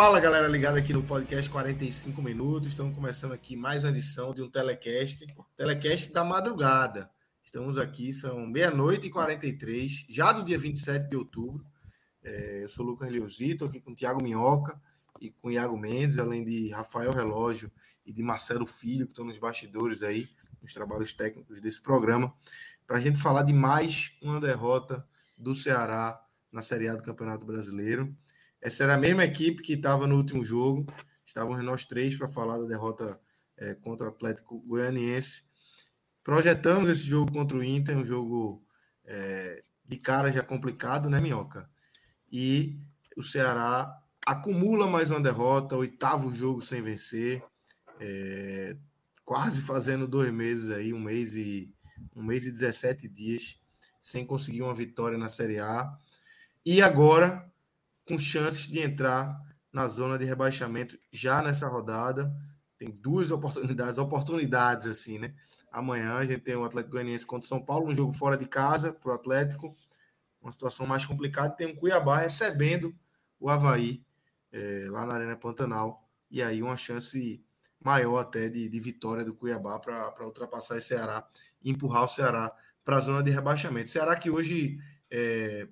Fala galera ligada aqui no podcast 45 minutos. Estamos começando aqui mais uma edição de um telecast, telecast da madrugada. Estamos aqui, são meia-noite e 43, já do dia 27 de outubro. É, eu sou Lucas Leozito, aqui com o Tiago Minhoca e com o Iago Mendes, além de Rafael Relógio e de Marcelo Filho, que estão nos bastidores aí, nos trabalhos técnicos desse programa, para a gente falar de mais uma derrota do Ceará na Série A do Campeonato Brasileiro. Essa era a mesma equipe que estava no último jogo. Estávamos nós três para falar da derrota é, contra o Atlético Goianiense. Projetamos esse jogo contra o Inter, um jogo é, de cara já complicado, né, Minhoca? E o Ceará acumula mais uma derrota, oitavo jogo sem vencer, é, quase fazendo dois meses aí, um mês e um mês e 17 dias sem conseguir uma vitória na Série A. E agora com chances de entrar na zona de rebaixamento já nessa rodada. Tem duas oportunidades, oportunidades assim, né? Amanhã a gente tem o Atlético Goianiense contra o São Paulo, um jogo fora de casa para o Atlético, uma situação mais complicada. Tem o Cuiabá recebendo o Havaí é, lá na Arena Pantanal, e aí uma chance maior até de, de vitória do Cuiabá para ultrapassar o Ceará e empurrar o Ceará para a zona de rebaixamento. Ceará que hoje, é,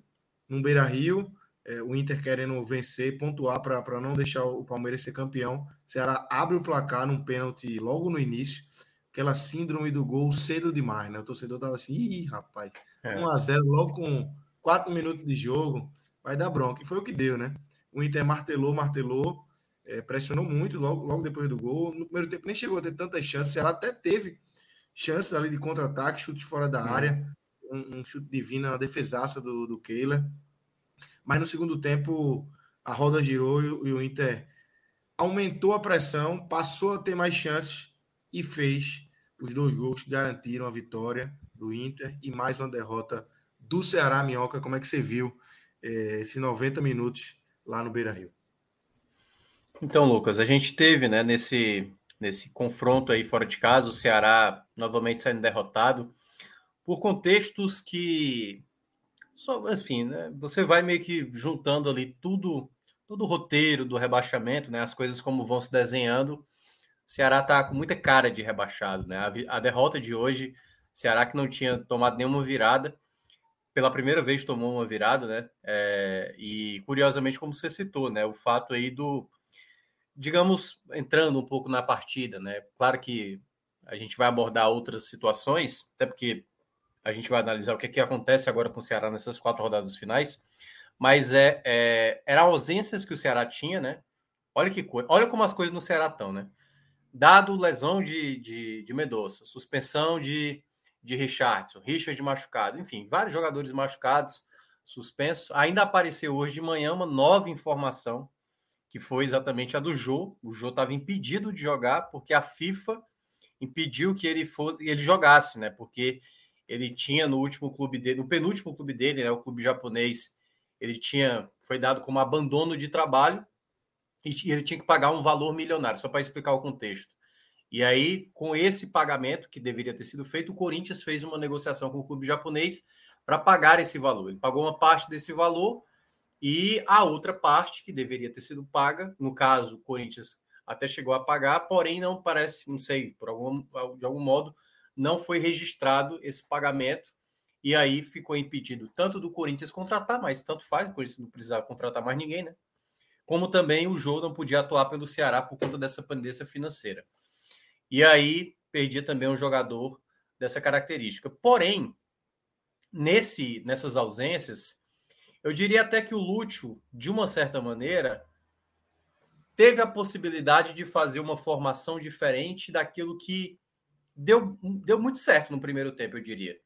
no Beira Rio, é, o Inter querendo vencer, pontuar para não deixar o Palmeiras ser campeão. O Ceará abre o placar num pênalti logo no início. Aquela síndrome do gol cedo demais, né? O torcedor tava assim, ih, rapaz, é. 1x0 logo com 4 minutos de jogo, vai dar bronca. E foi o que deu, né? O Inter martelou, martelou, é, pressionou muito logo, logo depois do gol. No primeiro tempo nem chegou a ter tantas chances. O Ceará até teve chances ali de contra-ataque, chute fora da é. área, um, um, chute divino, uma defesaça do, do Keila. Mas no segundo tempo, a roda girou e, o Inter aumentou a pressão, passou a ter mais chances e fez os dois gols que garantiram a vitória do Inter e mais uma derrota do Ceará Minhoca. Como é que você viu eh, esses 90 minutos lá no Beira Rio? Então, Lucas, a gente teve né, nesse, nesse confronto aí fora de casa, o Ceará novamente saindo derrotado por contextos que só, enfim, né, você vai meio que juntando ali tudo, todo o roteiro do rebaixamento, né, as coisas como vão se desenhando. Ceará está com muita cara de rebaixado, né? A, a derrota de hoje, Ceará que não tinha tomado nenhuma virada, pela primeira vez tomou uma virada, né? É, e curiosamente, como você citou, né? O fato aí do, digamos, entrando um pouco na partida, né? Claro que a gente vai abordar outras situações, até porque a gente vai analisar o que, é que acontece agora com o Ceará nessas quatro rodadas finais. Mas é, é eram ausências que o Ceará tinha, né? Olha que coisa, olha como as coisas no Ceará estão, né? Dado lesão de, de, de Medoça, suspensão de, de Richardson, Richard machucado, enfim, vários jogadores machucados, suspensos. Ainda apareceu hoje de manhã uma nova informação, que foi exatamente a do Jô. O Jô estava impedido de jogar porque a FIFA impediu que ele fosse, ele jogasse, né? Porque ele tinha no último clube dele, no penúltimo clube dele, né, o clube japonês, ele tinha foi dado como abandono de trabalho e ele tinha que pagar um valor milionário, só para explicar o contexto. E aí, com esse pagamento que deveria ter sido feito, o Corinthians fez uma negociação com o clube japonês para pagar esse valor. Ele pagou uma parte desse valor e a outra parte que deveria ter sido paga, no caso, o Corinthians até chegou a pagar, porém não parece, não sei, por algum, de algum modo, não foi registrado esse pagamento e aí ficou impedido tanto do Corinthians contratar, mas tanto faz, o Corinthians não precisava contratar mais ninguém, né? Como também o Jô não podia atuar pelo Ceará por conta dessa pendência financeira. E aí perdia também um jogador dessa característica. Porém, nesse nessas ausências, eu diria até que o Lúcio, de uma certa maneira, teve a possibilidade de fazer uma formação diferente daquilo que deu, deu muito certo no primeiro tempo, eu diria.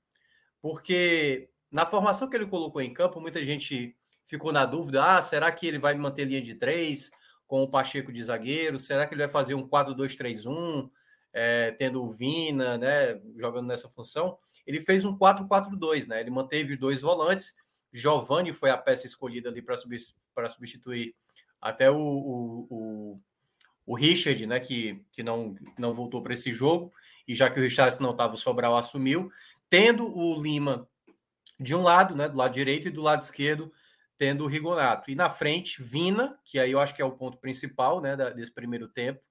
Porque na formação que ele colocou em campo, muita gente ficou na dúvida: ah, será que ele vai manter linha de três com o Pacheco de zagueiro? Será que ele vai fazer um 4-2-3-1, é, tendo o Vina, né, jogando nessa função? Ele fez um 4-4-2, né? Ele manteve dois volantes. Giovanni foi a peça escolhida ali para substituir até o, o, o, o, Richard, né, que, que não, não voltou para esse jogo, e já que o Richard não estava, o Sobral assumiu, tendo o Lima de um lado, né, do lado direito, e do lado esquerdo, tendo o Rigonato. E na frente, Vina, que aí eu acho que é o ponto principal né, desse primeiro tempo,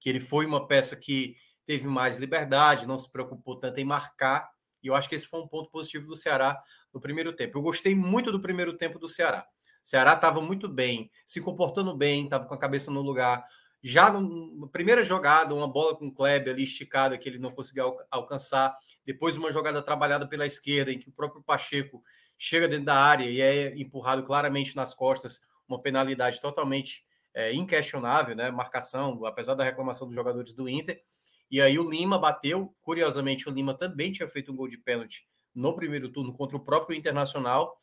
que ele foi uma peça que teve mais liberdade, não se preocupou tanto em marcar, e eu acho que esse foi um ponto positivo do Ceará no primeiro tempo. Eu gostei muito do primeiro tempo do Ceará. Ceará estava muito bem, se comportando bem, estava com a cabeça no lugar. Já na primeira jogada, uma bola com o Kleber ali esticada que ele não conseguiu alcançar. Depois, uma jogada trabalhada pela esquerda, em que o próprio Pacheco chega dentro da área e é empurrado claramente nas costas. Uma penalidade totalmente é, inquestionável, né? Marcação, apesar da reclamação dos jogadores do Inter. E aí o Lima bateu. Curiosamente, o Lima também tinha feito um gol de pênalti no primeiro turno contra o próprio Internacional.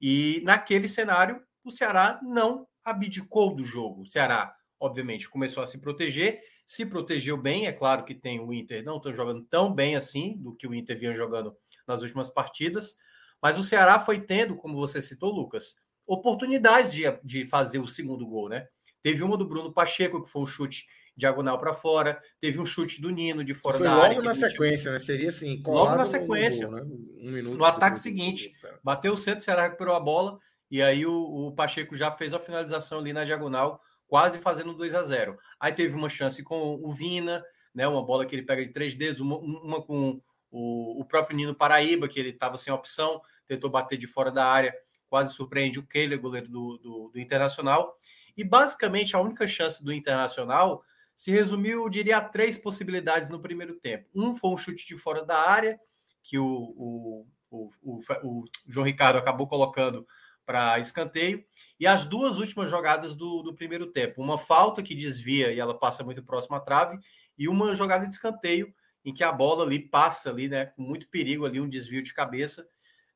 E naquele cenário, o Ceará não abdicou do jogo. O Ceará, obviamente, começou a se proteger, se protegeu bem. É claro que tem o Inter não estão jogando tão bem assim do que o Inter vinha jogando nas últimas partidas, mas o Ceará foi tendo, como você citou, Lucas, oportunidades de, de fazer o segundo gol, né? Teve uma do Bruno Pacheco, que foi um chute diagonal para fora. Teve um chute do Nino de fora Foi da logo área. Logo na sequência, né? Seria assim, logo na sequência. No, gol, né? um minuto no ataque seguinte, é. bateu o centro, o Ceará recuperou a bola e aí o, o, Pacheco já fez a finalização ali na diagonal, quase fazendo 2 a 0. Aí teve uma chance com o Vina, né? Uma bola que ele pega de três dedos, uma, uma com o, o, próprio Nino Paraíba, que ele estava sem opção, tentou bater de fora da área, quase surpreende o Kehler, goleiro do, do, do Internacional. E basicamente a única chance do Internacional se resumiu, eu diria, a três possibilidades no primeiro tempo. Um foi um chute de fora da área, que o, o, o, o, o João Ricardo acabou colocando para escanteio, e as duas últimas jogadas do, do primeiro tempo. Uma falta que desvia e ela passa muito próximo à trave, e uma jogada de escanteio em que a bola ali passa ali, né, com muito perigo ali, um desvio de cabeça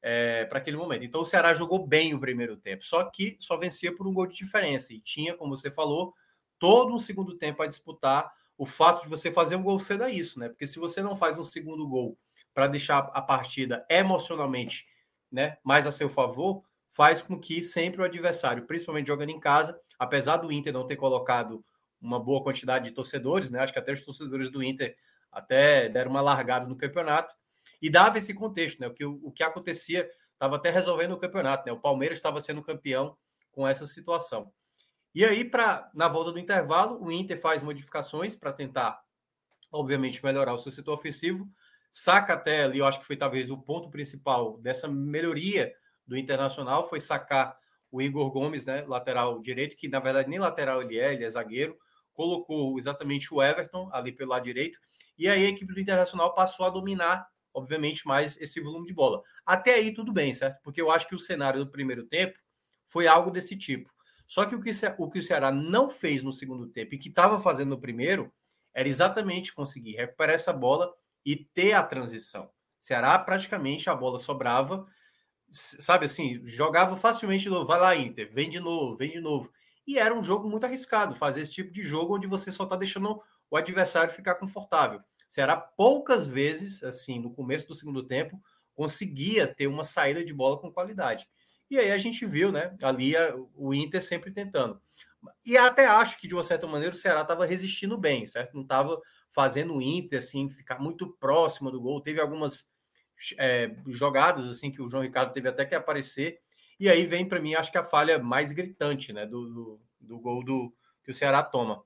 é, para aquele momento. Então o Ceará jogou bem o primeiro tempo, só que só vencia por um gol de diferença e tinha, como você falou, todo um segundo tempo a disputar. O fato de você fazer um gol cedo é isso, né? Porque se você não faz um segundo gol para deixar a partida emocionalmente né, mais a seu favor, faz com que sempre o adversário, principalmente jogando em casa, apesar do Inter não ter colocado uma boa quantidade de torcedores, né? Acho que até os torcedores do Inter até deram uma largada no campeonato e dava esse contexto, né? O que, o que acontecia estava até resolvendo o campeonato, né? O Palmeiras estava sendo campeão com essa situação. E aí, para na volta do intervalo, o Inter faz modificações para tentar, obviamente, melhorar o seu setor ofensivo. Saca até ali, eu acho que foi talvez o ponto principal dessa melhoria do Internacional, foi sacar o Igor Gomes, né, lateral direito, que na verdade nem lateral ele é, ele é zagueiro, colocou exatamente o Everton ali pelo lado direito, e aí a equipe do Internacional passou a dominar, obviamente, mais esse volume de bola. Até aí tudo bem, certo? Porque eu acho que o cenário do primeiro tempo foi algo desse tipo. Só que o que, o que o Ceará não fez no segundo tempo e que estava fazendo no primeiro era exatamente conseguir recuperar essa bola e ter a transição. Ceará praticamente a bola sobrava, sabe assim, jogava facilmente novo, vai lá Inter, vem de novo, vem de novo. E era um jogo muito arriscado, fazer esse tipo de jogo onde você só está deixando o adversário ficar confortável. O Ceará poucas vezes, assim, no começo do segundo tempo, conseguia ter uma saída de bola com qualidade. E aí a gente viu, né? Ali a, o Inter sempre tentando. E até acho que, de uma certa maneira, o Ceará estava resistindo bem, certo? Não estava fazendo o Inter assim, ficar muito próximo do gol. Teve algumas é, jogadas assim que o João Ricardo teve até que aparecer. E aí vem para mim, acho que a falha mais gritante, né? Do, do, do, gol do, que o Ceará toma.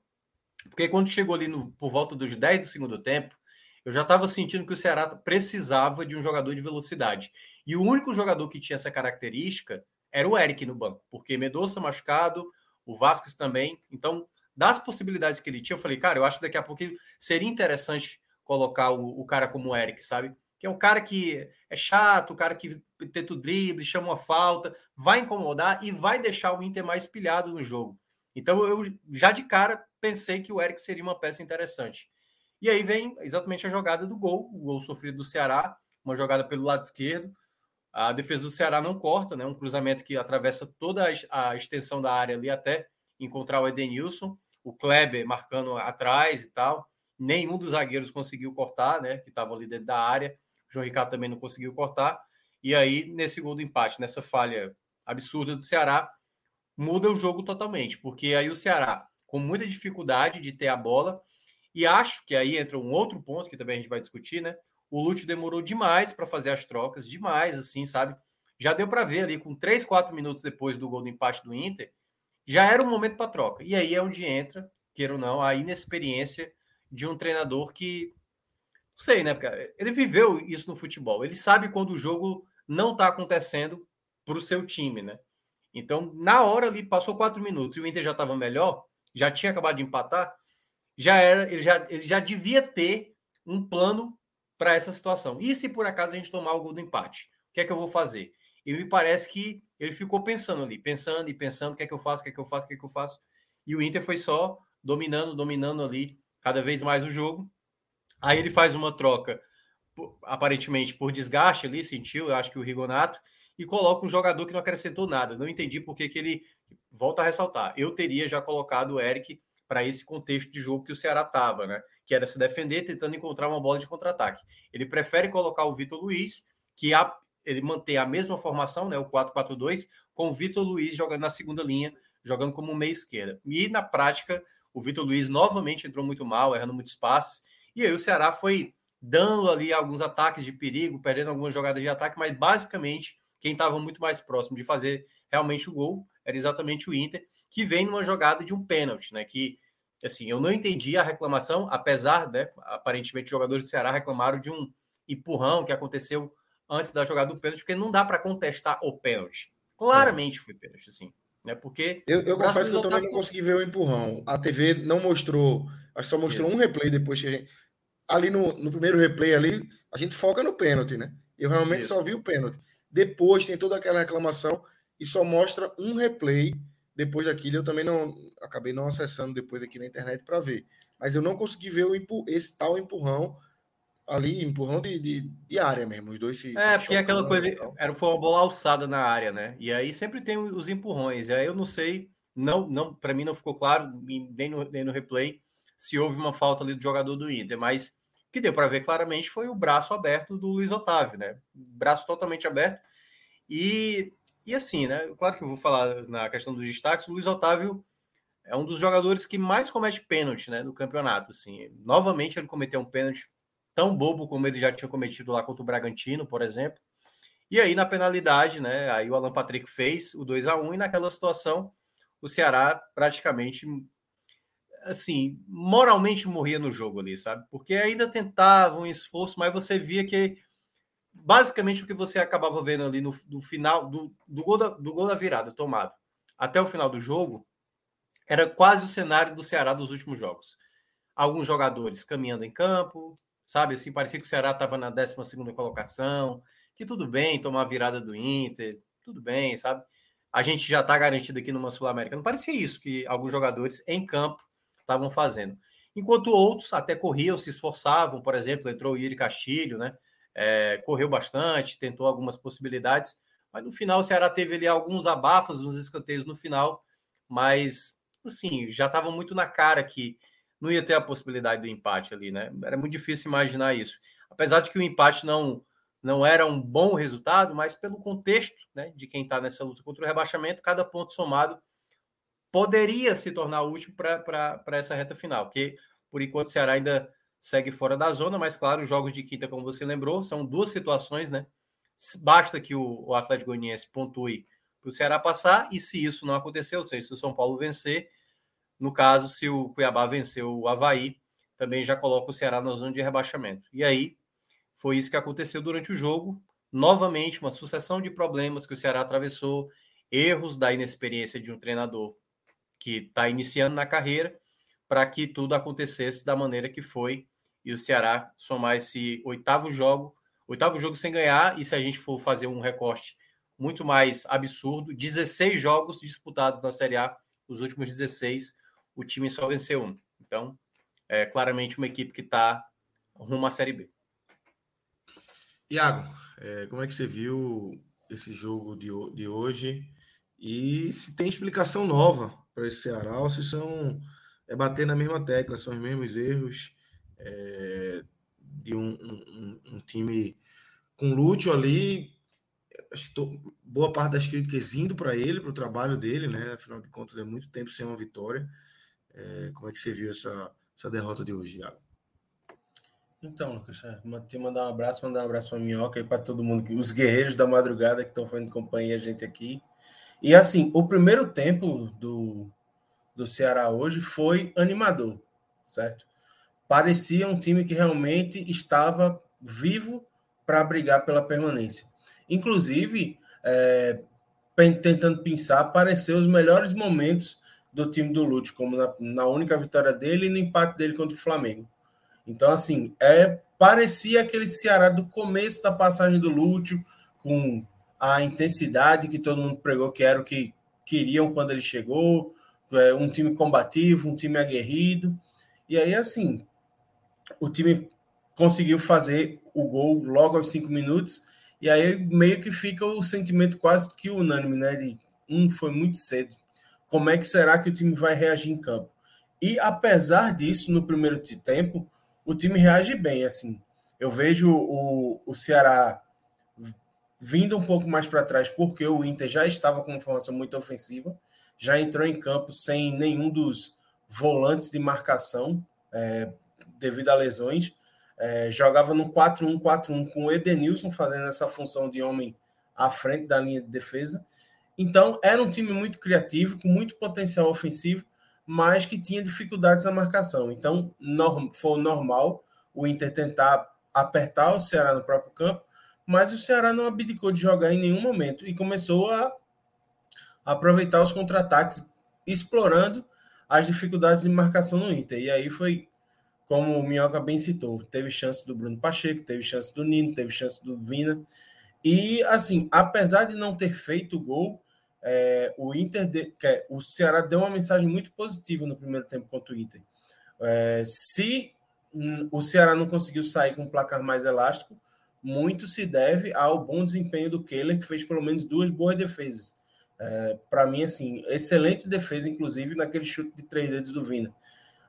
Porque quando chegou ali no, por volta dos 10 do segundo tempo, eu já estava sentindo que o Ceará precisava de um jogador de velocidade. E o único jogador que tinha essa característica era o Eric no banco, porque Medoça machucado, o Vasquez também. Então, das possibilidades que ele tinha, eu falei, cara, eu acho que daqui a pouco seria interessante colocar o, o cara como o Eric, sabe? Que é o cara que é chato, o cara que tenta o drible, chama uma falta, vai incomodar e vai deixar o Inter mais pilhado no jogo. Então eu já de cara pensei que o Eric seria uma peça interessante. E aí vem exatamente a jogada do gol, o gol sofrido do Ceará, uma jogada pelo lado esquerdo. A defesa do Ceará não corta, né? Um cruzamento que atravessa toda a extensão da área ali até encontrar o Edenilson, o Kleber marcando atrás e tal. Nenhum dos zagueiros conseguiu cortar, né? Que estavam ali dentro da área. O João Ricardo também não conseguiu cortar. E aí, nesse gol do empate, nessa falha absurda do Ceará, muda o jogo totalmente, porque aí o Ceará, com muita dificuldade de ter a bola, e acho que aí entra um outro ponto que também a gente vai discutir, né? O Lúcio demorou demais para fazer as trocas, demais, assim, sabe? Já deu para ver ali, com 3, 4 minutos depois do gol do empate do Inter, já era um momento para troca. E aí é onde entra, queira ou não, a inexperiência de um treinador que. Sei, né? Porque ele viveu isso no futebol. Ele sabe quando o jogo não está acontecendo para o seu time, né? Então, na hora ali, passou quatro minutos e o Inter já estava melhor, já tinha acabado de empatar, já era, ele já, ele já devia ter um plano para essa situação. E se por acaso a gente tomar o gol do empate? O que é que eu vou fazer? E me parece que ele ficou pensando ali, pensando e pensando, o que é que eu faço, o que é que eu faço, o que é que eu faço. E o Inter foi só dominando, dominando ali cada vez mais o jogo. Aí ele faz uma troca, aparentemente por desgaste ali, sentiu, eu acho que o Rigonato, e coloca um jogador que não acrescentou nada. Não entendi por que ele. Volta a ressaltar. Eu teria já colocado o Eric para esse contexto de jogo que o Ceará estava, né? Que era se defender, tentando encontrar uma bola de contra-ataque. Ele prefere colocar o Vitor Luiz, que a, ele mantém a mesma formação, né? O 4-4-2, com o Vitor Luiz jogando na segunda linha, jogando como meia esquerda. E na prática, o Vitor Luiz novamente entrou muito mal, errando muitos passes. E aí o Ceará foi dando ali alguns ataques de perigo, perdendo algumas jogadas de ataque, mas basicamente quem estava muito mais próximo de fazer realmente o gol era exatamente o Inter, que vem numa jogada de um pênalti, né? Que assim, eu não entendi a reclamação, apesar, né, aparentemente os jogadores do Ceará reclamaram de um empurrão que aconteceu antes da jogada do pênalti, porque não dá para contestar o pênalti. Claramente foi pênalti, assim. Né? Porque. Eu, eu confesso que eu também não consegui ver o empurrão. A TV não mostrou, acho que só mostrou um replay depois que a gente. Ali no, no primeiro replay ali, a gente foca no pênalti, né? Eu realmente Isso. só vi o pênalti. Depois tem toda aquela reclamação e só mostra um replay depois daquilo. Eu também não acabei não acessando depois aqui na internet para ver. Mas eu não consegui ver o, esse tal empurrão ali, empurrão de, de, de área mesmo. Os dois se. É, porque aquela coisa. Era, foi uma bola alçada na área, né? E aí sempre tem os empurrões. E aí eu não sei, não, não para mim não ficou claro, nem no, nem no replay, se houve uma falta ali do jogador do Inter, mas que deu para ver claramente foi o braço aberto do Luiz Otávio, né? Braço totalmente aberto. E, e assim, né? Claro que eu vou falar na questão dos destaques, o Luiz Otávio é um dos jogadores que mais comete pênalti, né, no campeonato, assim. Novamente ele cometeu um pênalti tão bobo como ele já tinha cometido lá contra o Bragantino, por exemplo. E aí na penalidade, né, aí o Alan Patrick fez o 2 a 1 e naquela situação o Ceará praticamente assim, moralmente morria no jogo ali, sabe? Porque ainda tentava um esforço, mas você via que basicamente o que você acabava vendo ali no, no final do, do, gol da, do gol da virada tomado até o final do jogo era quase o cenário do Ceará dos últimos jogos. Alguns jogadores caminhando em campo, sabe? Assim, parecia que o Ceará estava na 12 colocação, que tudo bem tomar a virada do Inter, tudo bem, sabe? A gente já está garantido aqui numa Sul-América. Não parecia isso que alguns jogadores em campo estavam fazendo. Enquanto outros até corriam, se esforçavam, por exemplo, entrou o Yuri Castilho, né? É, correu bastante, tentou algumas possibilidades, mas no final o Ceará teve ali alguns abafos, uns escanteios no final, mas assim, já estava muito na cara que não ia ter a possibilidade do empate ali, né? Era muito difícil imaginar isso. Apesar de que o empate não não era um bom resultado, mas pelo contexto né, de quem está nessa luta contra o rebaixamento, cada ponto somado poderia se tornar útil para essa reta final, porque por enquanto o Ceará ainda segue fora da zona, mas claro, os jogos de quinta, como você lembrou, são duas situações, né? Basta que o, o Atlético Goianiense pontue para o Ceará passar, e se isso não acontecer, ou seja, se o São Paulo vencer, no caso, se o Cuiabá vencer o Havaí, também já coloca o Ceará na zona de rebaixamento. E aí, foi isso que aconteceu durante o jogo. Novamente, uma sucessão de problemas que o Ceará atravessou, erros da inexperiência de um treinador que está iniciando na carreira para que tudo acontecesse da maneira que foi e o Ceará somar esse oitavo jogo, Oitavo jogo sem ganhar, e se a gente for fazer um recorte muito mais absurdo, 16 jogos disputados na Série A, os últimos 16, o time só venceu um. Então, é claramente uma equipe que está rumo à Série B. Iago, é, como é que você viu esse jogo de, de hoje? E se tem explicação nova para esse Ceará, ou se são é bater na mesma tecla, são os mesmos erros é, de um, um, um, time com Lúcio ali. Acho que tô, boa parte das críticas indo para ele, para o trabalho dele, né? Afinal de contas, é muito tempo sem uma vitória. É, como é que você viu essa, essa derrota de hoje, Iago? Então, Lucas, é, te mandar um abraço, mandar um abraço para a Minhoca e para todo mundo, os guerreiros da madrugada que estão fazendo companhia a gente aqui. E assim, o primeiro tempo do, do Ceará hoje foi animador, certo? Parecia um time que realmente estava vivo para brigar pela permanência. Inclusive, é, tentando pensar, apareceu os melhores momentos do time do Lute, como na, na, única vitória dele e no empate dele contra o Flamengo. Então, assim, é parecia aquele Ceará do começo da passagem do Lúcio, com a intensidade que todo mundo pregou que era o que queriam quando ele chegou, é, um time combativo, um time aguerrido. E aí, assim, o time conseguiu fazer o gol logo aos cinco minutos, e aí meio que fica o sentimento quase que unânime, né? De um foi muito cedo. Como é que será que o time vai reagir em campo? E apesar disso, no primeiro tempo, o time reage bem. Assim, eu vejo o, o Ceará vindo um pouco mais para trás, porque o Inter já estava com uma formação muito ofensiva, já entrou em campo sem nenhum dos volantes de marcação, é, devido a lesões. É, jogava no 4-1-4-1 com o Edenilson fazendo essa função de homem à frente da linha de defesa. Então, era um time muito criativo, com muito potencial ofensivo, mas que tinha dificuldades na marcação. Então, norm, foi normal o Inter tentar apertar o Ceará no próprio campo, mas o Ceará não abdicou de jogar em nenhum momento e começou a aproveitar os contra-ataques, explorando as dificuldades de marcação no Inter. E aí foi, como o Minhoca bem citou, teve chance do Bruno Pacheco, teve chance do Nino, teve chance do Vina. E, assim, apesar de não ter feito gol, é, o Inter, de, é, o Ceará deu uma mensagem muito positiva no primeiro tempo contra o Inter. É, se o Ceará não conseguiu sair com um placar mais elástico, muito se deve ao bom desempenho do Keller, que fez pelo menos duas boas defesas. É, Para mim, assim, excelente defesa, inclusive naquele chute de três dedos do Vina.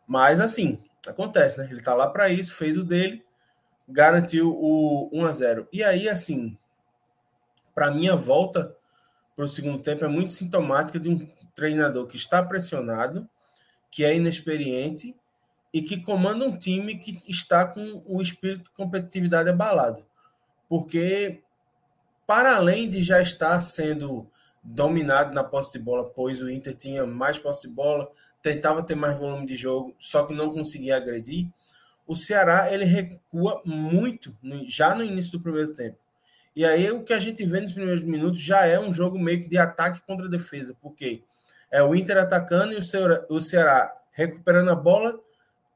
Mas, assim, acontece, né? Ele tá lá para isso, fez o dele, garantiu o 1 a 0 E aí, assim, para minha volta para o segundo tempo é muito sintomática de um treinador que está pressionado, que é inexperiente e que comanda um time que está com o espírito de competitividade abalado. Porque, para além de já estar sendo dominado na posse de bola, pois o Inter tinha mais posse de bola, tentava ter mais volume de jogo, só que não conseguia agredir, o Ceará ele recua muito já no início do primeiro tempo. E aí o que a gente vê nos primeiros minutos já é um jogo meio que de ataque contra defesa, porque é o Inter atacando e o Ceará, o Ceará recuperando a bola,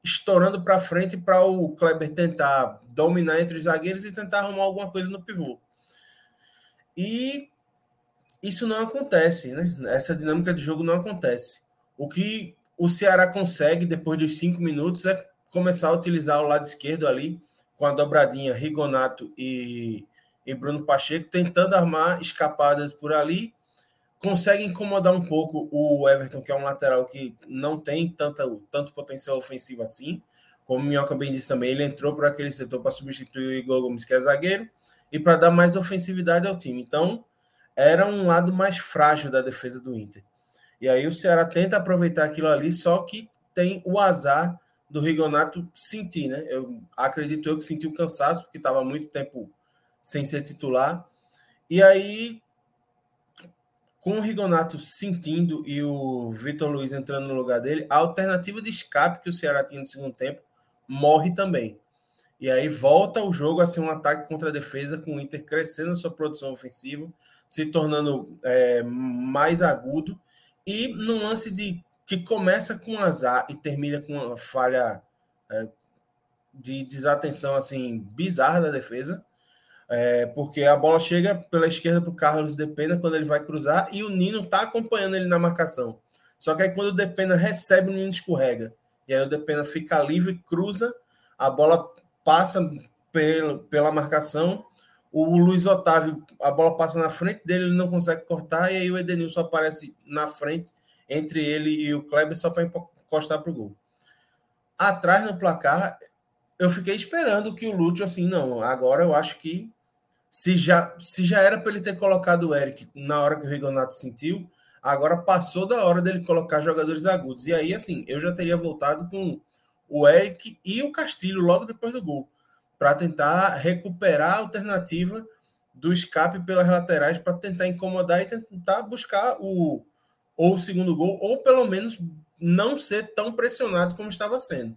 estourando para frente para o Kleber tentar dominar entre os zagueiros e tentar arrumar alguma coisa no pivô. E isso não acontece, né? Essa dinâmica de jogo não acontece. O que o Ceará consegue depois dos cinco minutos é começar a utilizar o lado esquerdo ali com a dobradinha Rigonato e e Bruno Pacheco, tentando armar escapadas por ali. Consegue incomodar um pouco o Everton, que é um lateral que não tem tanta, tanto potencial ofensivo assim. Como o Minhoca bem disse também, ele entrou para aquele setor para substituir o Igor Gomes, que é zagueiro, e para dar mais ofensividade ao time. Então, era um lado mais frágil da defesa do Inter. E aí o Ceará tenta aproveitar aquilo ali, só que tem o azar do Rigonato sentir, né? Eu acredito eu que sentiu cansaço, porque estava muito tempo sem ser titular. E aí, com o Rigonato sentindo e o Vitor Luiz entrando no lugar dele, a alternativa de escape que o Ceará tinha no segundo tempo morre também. E aí volta o jogo a ser um ataque contra a defesa, com o Inter crescendo a sua produção ofensiva, se tornando é, mais agudo. E num lance de que começa com azar e termina com uma falha é, de desatenção assim bizarra da defesa, É, porque a bola chega pela esquerda para o Carlos Depena quando ele vai cruzar e o Nino está acompanhando ele na marcação. Só que aí quando o Depena recebe, o Nino escorrega. E aí o Depena fica livre, cruza, a bola passa pela, pela marcação. O Luiz Otávio, a bola passa na frente dele, ele não consegue cortar, e aí o Edenilson aparece na frente entre ele e o Kleber só para encostar para o gol. Atrás no placar, eu fiquei esperando que o Lúcio, assim, não, agora eu acho que se já, se já era para ele ter colocado o Eric na hora que o Rigonato sentiu, agora passou da hora dele colocar jogadores agudos. E aí, assim, eu já teria voltado com o Eric e o Castilho logo depois do gol, para tentar recuperar a alternativa do escape pelas laterais para tentar incomodar e tentar buscar o ou o segundo gol, ou pelo menos não ser tão pressionado como estava sendo.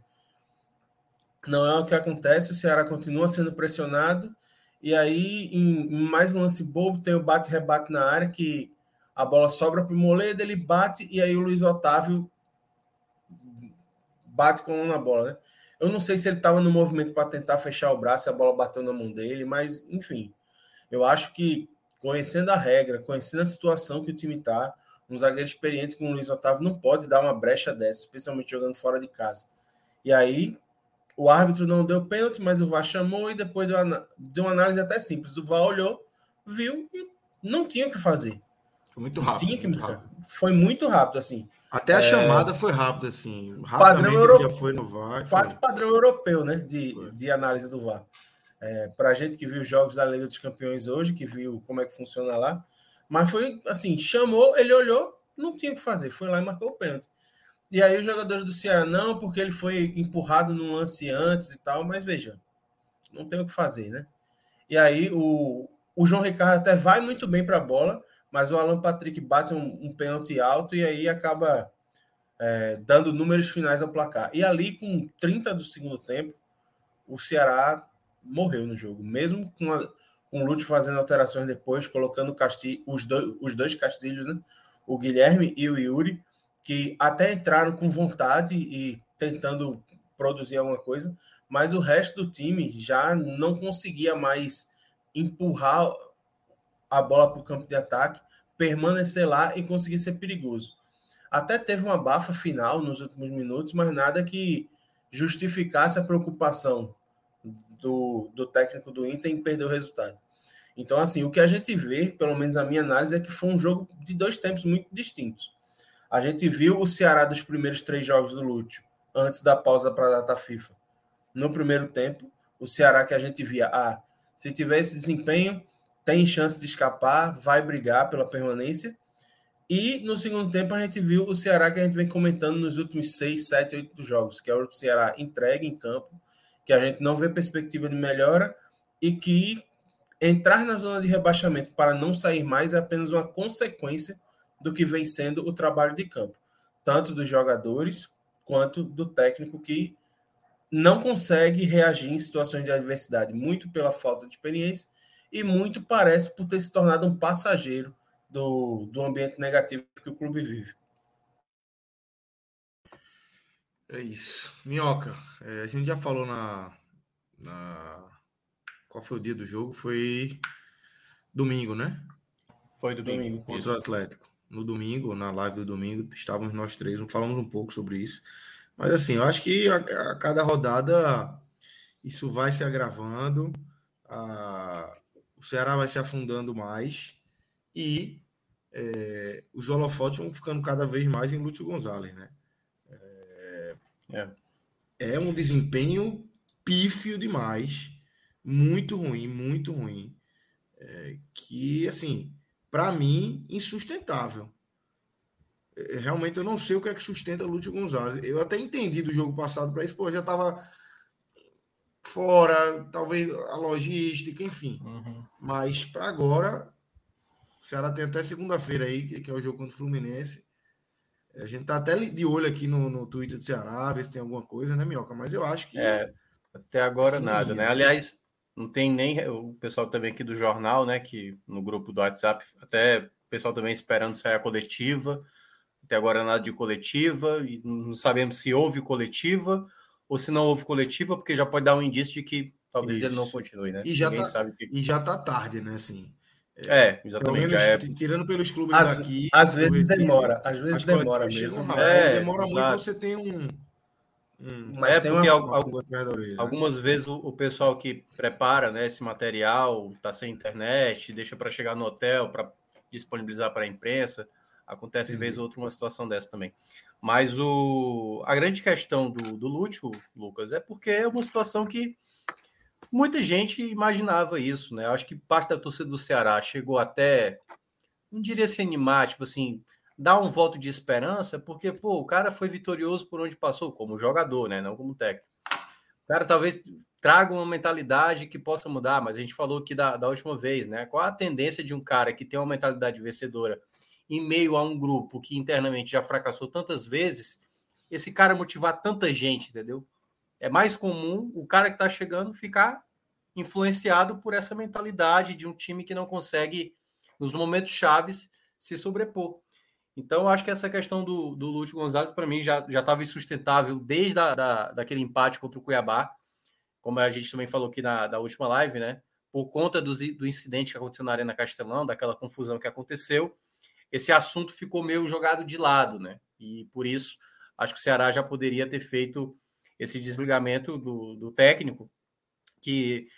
Não é o que acontece, o Ceará continua sendo pressionado e aí, em, em mais um lance bobo, tem o bate-rebate na área, que a bola sobra para o Moledo, ele bate, e aí o Luiz Otávio bate com a mão na bola, né? Eu não sei se ele estava no movimento para tentar fechar o braço, a bola bateu na mão dele, mas enfim. Eu acho que conhecendo a regra, conhecendo a situação que o time está, um zagueiro experiente como o Luiz Otávio não pode dar uma brecha dessa, especialmente jogando fora de casa. E aí o árbitro não deu pênalti, mas o VAR chamou e depois deu, deu uma análise até simples. O VAR olhou, viu e não tinha o que fazer. Foi muito rápido. Tinha que muito rápido. Foi muito rápido, assim. Até a é... chamada foi rápida, assim. Padrão europeu. Já foi no VAR. Quase foi. padrão europeu, né? De, de análise do VAR. É, Para a gente que viu os jogos da Liga dos Campeões hoje, que viu como é que funciona lá. Mas foi assim: chamou, ele olhou, não tinha o que fazer. Foi lá e marcou o pênalti. E aí os jogadores do Ceará, não, porque ele foi empurrado no lance antes e tal, mas veja, não tem o que fazer, né? E aí o, o João Ricardo até vai muito bem para a bola, mas o Alan Patrick bate um, um pênalti alto e aí acaba é, dando números finais ao placar. E ali, com 30 do segundo tempo, o Ceará morreu no jogo, mesmo com, a, com o Lute fazendo alterações depois, colocando os, dois, os dois castilhos, né? o Guilherme e o Yuri que até entraram com vontade e tentando produzir alguma coisa, mas o resto do time já não conseguia mais empurrar a bola para o campo de ataque, permanecer lá e conseguir ser perigoso. Até teve uma bafa final nos últimos minutos, mas nada que justificasse a preocupação do, do técnico do Inter em perder o resultado. Então, assim, o que a gente vê, pelo menos a minha análise, é que foi um jogo de dois tempos muito distintos. A gente viu o Ceará dos primeiros três jogos do Lúcio, antes da pausa para a data FIFA. No primeiro tempo, o Ceará que a gente via, ah, se tiver esse desempenho, tem chance de escapar, vai brigar pela permanência. E no segundo tempo, a gente viu o Ceará que a gente vem comentando nos últimos seis, sete, oito jogos, que é o Ceará entregue em campo, que a gente não vê perspectiva de melhora e que entrar na zona de rebaixamento para não sair mais é apenas uma consequência do que vem sendo o trabalho de campo, tanto dos jogadores quanto do técnico que não consegue reagir em situações de adversidade, muito pela falta de experiência e muito parece por ter se tornado um passageiro do, do ambiente negativo que o clube vive. É isso. Minhoca, é, a gente já falou na, na. Qual foi o dia do jogo? Foi domingo, né? Foi do domingo. domingo contra o Atlético no domingo, na live do domingo, estávamos nós três, falamos um pouco sobre isso. Mas assim, eu acho que a, a cada rodada isso vai se agravando, a, o Ceará vai se afundando mais e é, os holofotes vão ficando cada vez mais em Lúcio Gonzalez, né? É, é. é um desempenho pífio demais, muito ruim, muito ruim. É, que, assim, para mim, insustentável. É, realmente eu não sei o que é que sustenta Lúcio Gonzalez. Eu até entendi do jogo passado para isso, pô, já estava fora, talvez a logística, enfim. Uhum. Mas para agora, o Ceará tem até segunda-feira aí, que é o jogo contra o Fluminense. A gente tá até de olho aqui no, no Twitter do Ceará, ver se tem alguma coisa, né, Minhoca? Mas eu acho que. É, até agora nada, né? Aliás, não tem nem o pessoal também aqui do jornal, né? Que no grupo do WhatsApp, até o pessoal também esperando sair a coletiva. Até agora nada de coletiva, e não sabemos se houve coletiva ou se não houve coletiva, porque já pode dar um indício de que talvez Isso. ele não continue, né? E já, Ninguém tá, sabe que... e já tá tarde, né? Assim, é, exatamente. Menos, é... Tirando pelos clubes às, daqui. Às vezes demora, às vezes demora mesmo. É, demora exato. muito, você tem um. Um mas é tem porque uma, uma, algumas vezes o, o, pessoal que prepara né, esse material tá sem internet, deixa para chegar no hotel para disponibilizar para a imprensa. Acontece, uhum. vez ou outra, uma situação dessa também. Mas o, a grande questão do, do Lúcio, Lucas, é porque é uma situação que muita gente imaginava isso, né? Acho que parte da torcida do Ceará chegou até, não diria se animar, tipo assim, dar um voto de esperança, porque, pô, o cara foi vitorioso por onde passou, como jogador, né? Não como técnico. O cara talvez traga uma mentalidade que possa mudar, mas a gente falou aqui da, da última vez, né? Qual a tendência de um cara que tem uma mentalidade vencedora em meio a um grupo que internamente já fracassou tantas vezes, esse cara motivar tanta gente, entendeu? é mais comum o cara que está chegando ficar influenciado por essa mentalidade de um time que não consegue, nos momentos chaves, se sobrepor. Então, eu acho que essa questão do, do Lúcio Gonzalez, para mim, já estava insustentável desde a, da, daquele empate contra o Cuiabá, como a gente também falou aqui na, na última live, né? Por conta do, do incidente que aconteceu na Arena Castelão, daquela confusão que aconteceu, esse assunto ficou meio jogado de lado, né? E por isso, acho que o Ceará já poderia ter feito esse desligamento do, do técnico, que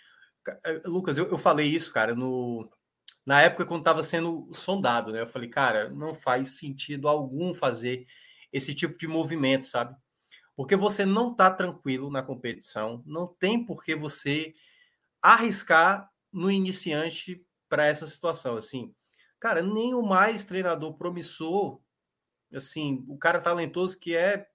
eh, Lucas, eu, eu falei isso, cara, no, na época quando estava sendo sondado, né? Eu falei, cara, não faz sentido algum fazer esse tipo de movimento, sabe? Porque você não está tranquilo na competição, não tem por que você arriscar no iniciante para essa situação, assim. Cara, nem o mais treinador promissor, assim, o cara talentoso que é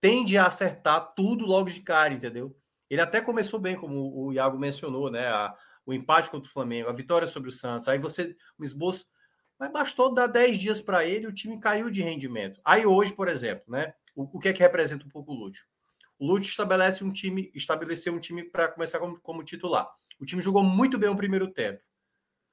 tende a acertar tudo logo de cara, entendeu? Ele até começou bem, como o Iago mencionou, né? A, o empate contra o Flamengo, a vitória sobre o Santos. Aí você, um esboço, mas bastou dar 10 dias para ele, o time caiu de rendimento. Aí hoje, por exemplo, né? O, o que é que representa um pouco o Lúcio? O Lúcio estabelece um time, estabeleceu um time para começar como, como titular. O time jogou muito bem o primeiro tempo.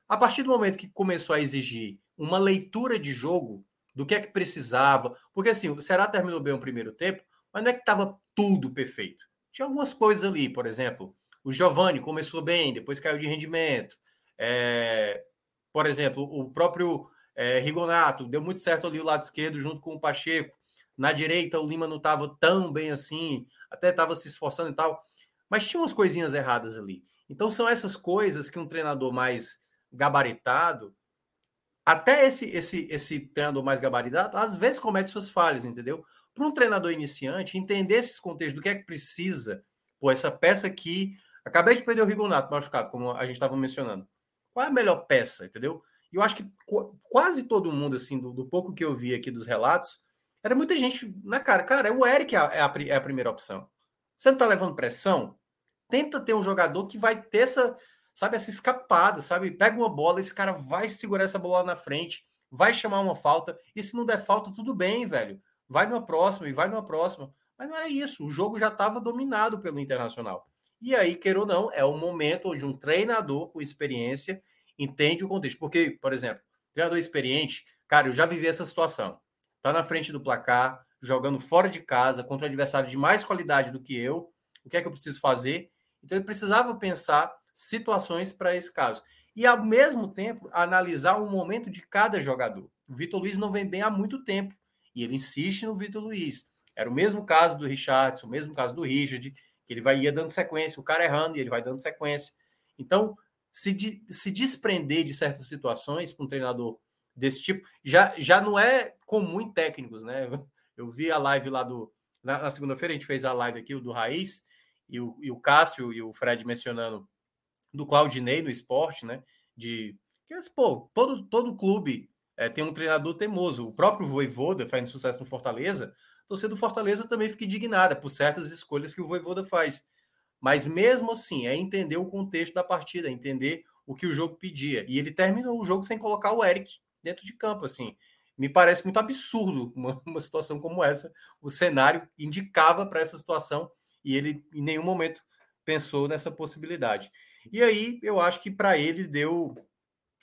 A partir do momento que começou a exigir uma leitura de jogo do que é que precisava, porque assim, o Ceará terminou bem o primeiro tempo, mas não é que estava tudo perfeito. Tinha algumas coisas ali, por exemplo, o Giovanni começou bem, depois caiu de rendimento. É, por exemplo, o próprio é, Rigonato deu muito certo ali o lado esquerdo junto com o Pacheco. Na direita, o Lima não estava tão bem assim, até estava se esforçando e tal. Mas tinha umas coisinhas erradas ali. Então, são essas coisas que um treinador mais gabaritado, até esse, esse, esse treinador mais gabaritado, às vezes comete suas falhas, entendeu? para um treinador iniciante entender esses contextos do que é que precisa, pô, essa peça aqui, acabei de perder o Rigonato machucado, como a gente estava mencionando. Qual é a melhor peça, entendeu? E eu acho que quase todo mundo, assim, do, do, pouco que eu vi aqui dos relatos, era muita gente na cara. Cara, o Eric é a, é a, é a primeira opção. Você não tá levando pressão? Tenta ter um jogador que vai ter essa, sabe, essa escapada, sabe? Pega uma bola, esse cara vai segurar essa bola na frente, vai chamar uma falta, e se não der falta, tudo bem, velho vai numa próxima e vai numa próxima. Mas não era isso, o jogo já estava dominado pelo Internacional. E aí, queira ou não, é o momento onde um treinador com experiência entende o contexto. Porque, por exemplo, treinador experiente, cara, eu já vivi essa situação. Tá na frente do placar, jogando fora de casa, contra um adversário de mais qualidade do que eu. O que é que eu preciso fazer? Então, ele precisava pensar situações para esse caso. E, ao mesmo tempo, analisar o momento de cada jogador. O Vitor Luiz não vem bem há muito tempo. E ele insiste no Vitor Luiz. Era o mesmo caso do Richardson, o mesmo caso do Richard, que ele vai ia dando sequência, o cara errando e ele vai dando sequência. Então, se, de, se desprender de certas situações para um treinador desse tipo, já, já não é comum em técnicos, né? Eu vi a live lá do. Na, na segunda-feira a gente fez a live aqui, o do Raiz, e o, e o Cássio e o Fred mencionando do Claudinei no esporte, né? De que, pô, todo, todo clube é, tem um treinador teimoso. O próprio Voivoda fazendo sucesso no Fortaleza, torcida do Fortaleza também fica indignada por certas escolhas que o Voivoda faz. Mas mesmo assim, é entender o contexto da partida, é entender o que o jogo pedia. E ele terminou o jogo sem colocar o Eric dentro de campo, assim. Me parece muito absurdo uma, uma situação como essa. O cenário indicava para essa situação e ele em nenhum momento pensou nessa possibilidade. E aí eu acho que para ele deu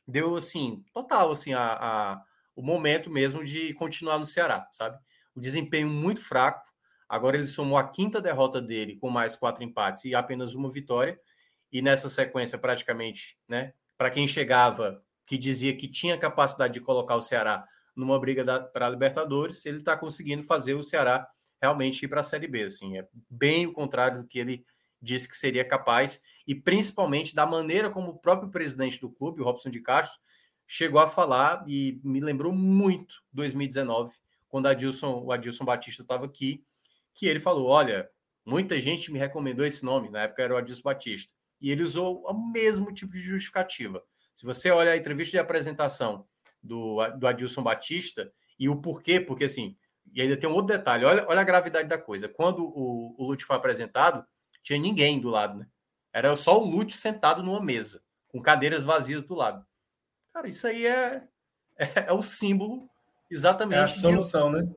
deu assim, total assim a, a, o momento mesmo de continuar no Ceará, sabe? O desempenho muito fraco, Agora ele somou a quinta derrota dele com mais quatro empates e apenas uma vitória. E nessa sequência, praticamente, né? Para quem chegava, que dizia que tinha capacidade de colocar o Ceará numa briga para Libertadores, ele está conseguindo fazer o Ceará realmente ir para a Série B. Assim, é bem o contrário do que ele disse que seria capaz, e principalmente da maneira como o próprio presidente do clube, Robson de Castro, chegou a falar e me lembrou muito 2019, quando Adilson, o Adilson Batista estava aqui, que ele falou: Olha, muita gente me recomendou esse nome, na época era o Adilson Batista, e ele usou o mesmo tipo de justificativa. Se você olha a entrevista de apresentação do, do Adilson Batista e o porquê, porque assim, e ainda tem um outro detalhe, olha, olha a gravidade da coisa. Quando o, o Lute foi apresentado, tinha ninguém do lado, né? Era só o Lute sentado numa mesa, com cadeiras vazias do lado. Cara, isso aí é, é, é o símbolo exatamente. É a solução, de... né?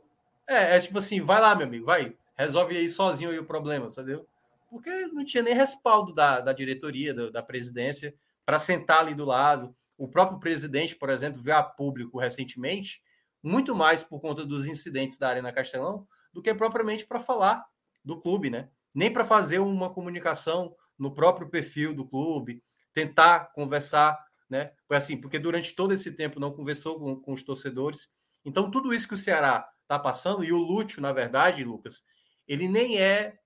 É, é tipo assim, vai lá, meu amigo, vai, resolve aí sozinho aí o problema, entendeu? Porque não tinha nem respaldo da, da diretoria, da, da presidência, para sentar ali do lado. O próprio presidente, por exemplo, veio a público recentemente, muito mais por conta dos incidentes da Arena Castelão, do que propriamente para falar do clube, né? Nem para fazer uma comunicação no próprio perfil do clube, tentar conversar, né? Foi assim, porque durante todo esse tempo não conversou com, com os torcedores. Então, tudo isso que o Ceará está passando, e o Lúcio, na verdade, Lucas, ele nem é,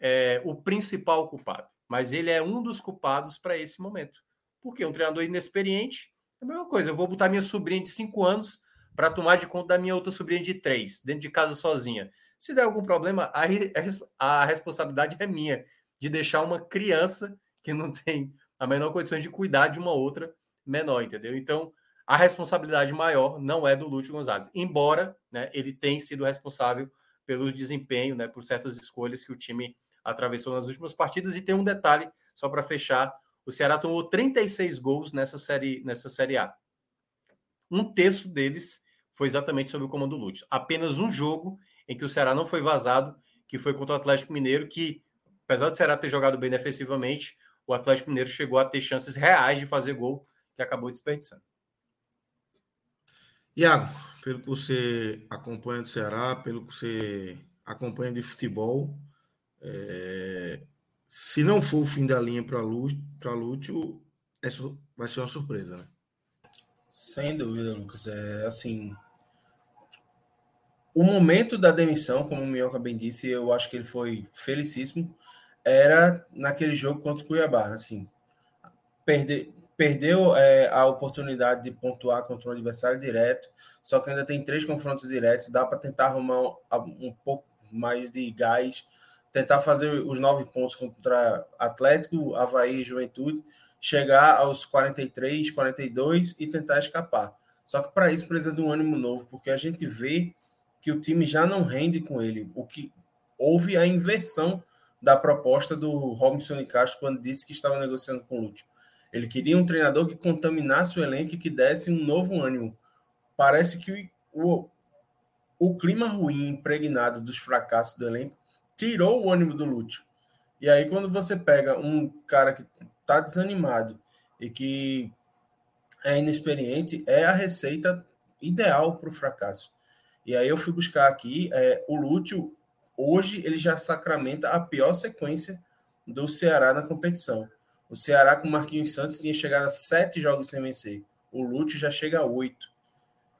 é o principal culpado, mas ele é um dos culpados para esse momento. Porque um treinador inexperiente é a mesma coisa. Eu vou botar minha sobrinha de cinco anos para tomar de conta da minha outra sobrinha de três, dentro de casa sozinha. Se der algum problema, a, a responsabilidade é minha de deixar uma criança que não tem a menor condição de cuidar de uma outra menor, entendeu? Então, a responsabilidade maior não é do Lúcio Gonzalez, embora né, ele tenha sido responsável pelo desempenho, né, por certas escolhas que o time atravessou nas últimas partidas. E tem um detalhe, só para fechar, o Ceará tomou 36 gols nessa série, nessa série A. Um terço deles foi exatamente sob o comando do Lúcio. Apenas um jogo em que o Ceará não foi vazado, que foi contra o Atlético Mineiro, que, apesar do Ceará ter jogado bem defensivamente, o Atlético Mineiro chegou a ter chances reais de fazer gol, que acabou desperdiçando. Iago, pelo que você acompanha do Ceará, pelo que você acompanha de futebol, é, se não for o fim da linha para Lúcio, é, vai ser uma surpresa, né? Sem dúvida, Lucas. É assim. O momento da demissão, como o Minhoca bem disse, eu acho que ele foi felicíssimo. Era naquele jogo contra o Cuiabá. Assim, perder, perdeu é, a oportunidade de pontuar contra o adversário direto, só que ainda tem três confrontos diretos. Dá para tentar arrumar um, um pouco mais de gás tentar fazer os nove pontos contra Atlético, Havaí e Juventude, chegar aos 43, 42 e tentar escapar. Só que para isso precisa de um ânimo novo, porque a gente vê que o time já não rende com ele. O que houve a inversão da proposta do Robinson e Castro quando disse que estava negociando com o Lúcio. Ele queria um treinador que contaminasse o elenco e que desse um novo ânimo. Parece que o, o clima ruim impregnado dos fracassos do elenco tirou o ânimo do Lúcio. E aí, quando você pega um cara que está desanimado e que é inexperiente, é a receita ideal para o fracasso. E aí eu fui buscar aqui, é, o Lúcio, hoje, ele já sacramenta a pior sequência do Ceará na competição. O Ceará com Marquinhos Santos tinha chegado a sete jogos sem vencer. O Lúcio já chega a oito.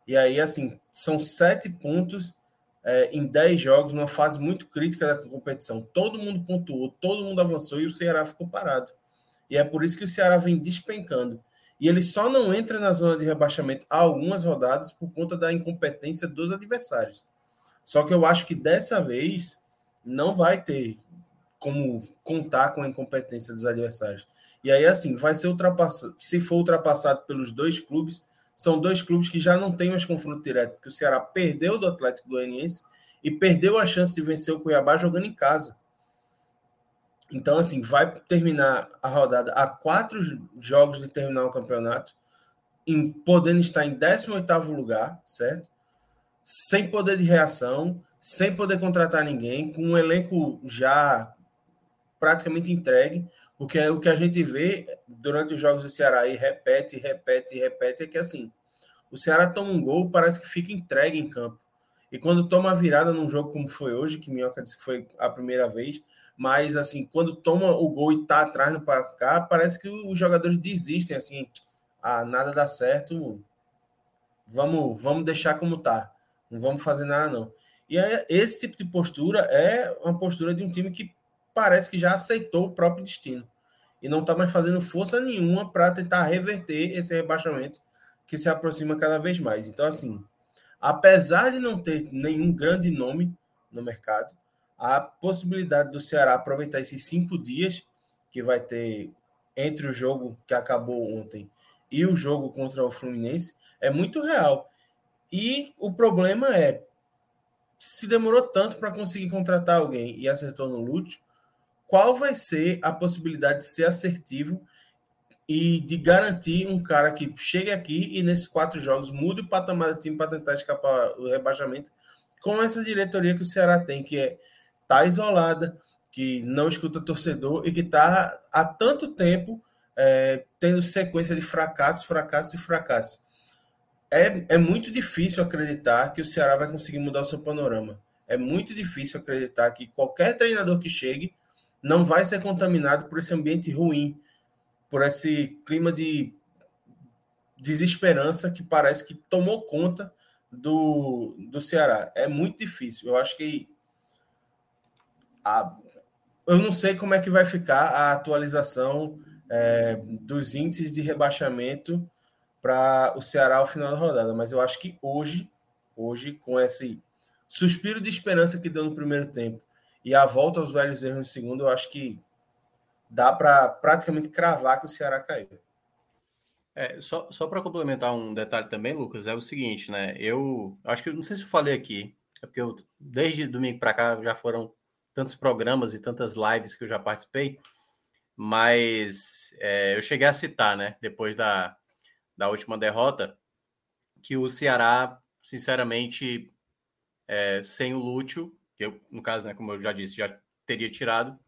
E aí, assim, são sete pontos é, em 10 jogos, numa fase muito crítica da competição. Todo mundo pontuou, todo mundo avançou e o Ceará ficou parado. E é por isso que o Ceará vem despencando. E ele só não entra na zona de rebaixamento há algumas rodadas por conta da incompetência dos adversários. Só que eu acho que dessa vez não vai ter como contar com a incompetência dos adversários. E aí, assim, vai ser ultrapassado. Se for ultrapassado pelos dois clubes, são dois clubes que já não têm mais confronto direto, porque o Ceará perdeu do Atlético Goianiense e perdeu a chance de vencer o Cuiabá jogando em casa. Então, assim, vai terminar a rodada a quatro jogos de terminar o campeonato, em, podendo estar em 18º lugar, certo? Sem poder de reação, sem poder contratar ninguém, com um elenco já praticamente entregue, porque é o que a gente vê durante os jogos do Ceará e repete, repete, repete, é que assim, o Ceará toma um gol, parece que fica entregue em campo. E quando toma a virada num jogo como foi hoje, que Minhoca disse que foi a primeira vez, mas assim, quando toma o gol e tá atrás no placar, parece que os jogadores desistem, assim, ah, nada dá certo, vamos, vamos deixar como tá, não vamos fazer nada não. E aí, esse tipo de postura é uma postura de um time que parece que já aceitou o próprio destino e não está mais fazendo força nenhuma para tentar reverter esse rebaixamento que se aproxima cada vez mais. Então, assim, apesar de não ter nenhum grande nome no mercado, a possibilidade do Ceará aproveitar esses cinco dias que vai ter entre o jogo que acabou ontem e o jogo contra o Fluminense é muito real. E o problema é, se demorou tanto para conseguir contratar alguém e acertou no Lúcio, qual vai ser a possibilidade de ser assertivo e de garantir um cara que chegue aqui e nesses quatro jogos mude o patamar do time para tentar escapar do rebaixamento com essa diretoria que o Ceará tem, que é tá isolada, que não escuta torcedor e que está há tanto tempo é, tendo sequência de fracasso, fracasso e fracasso. É, é muito difícil acreditar que o Ceará vai conseguir mudar o seu panorama. É muito difícil acreditar que qualquer treinador que chegue não vai ser contaminado por esse ambiente ruim, por esse clima de desesperança que parece que tomou conta do, do Ceará. É muito difícil. Eu acho que a, eu não sei como é que vai ficar a atualização é, dos índices de rebaixamento para o Ceará ao final da rodada, mas eu acho que hoje, hoje com esse suspiro de esperança que deu no primeiro tempo e a volta aos velhos erros no segundo, eu acho que dá para praticamente cravar que o Ceará caiu. É, só só para complementar um detalhe também, Lucas, é o seguinte, né? Eu acho que não sei se eu falei aqui, é porque eu, desde domingo para cá já foram tantos programas e tantas lives que eu já participei, mas é, eu cheguei a citar, né, depois da, da última derrota, que o Ceará, sinceramente, é, sem o Lúcio, que eu, no caso, né, como eu já disse, já teria tirado,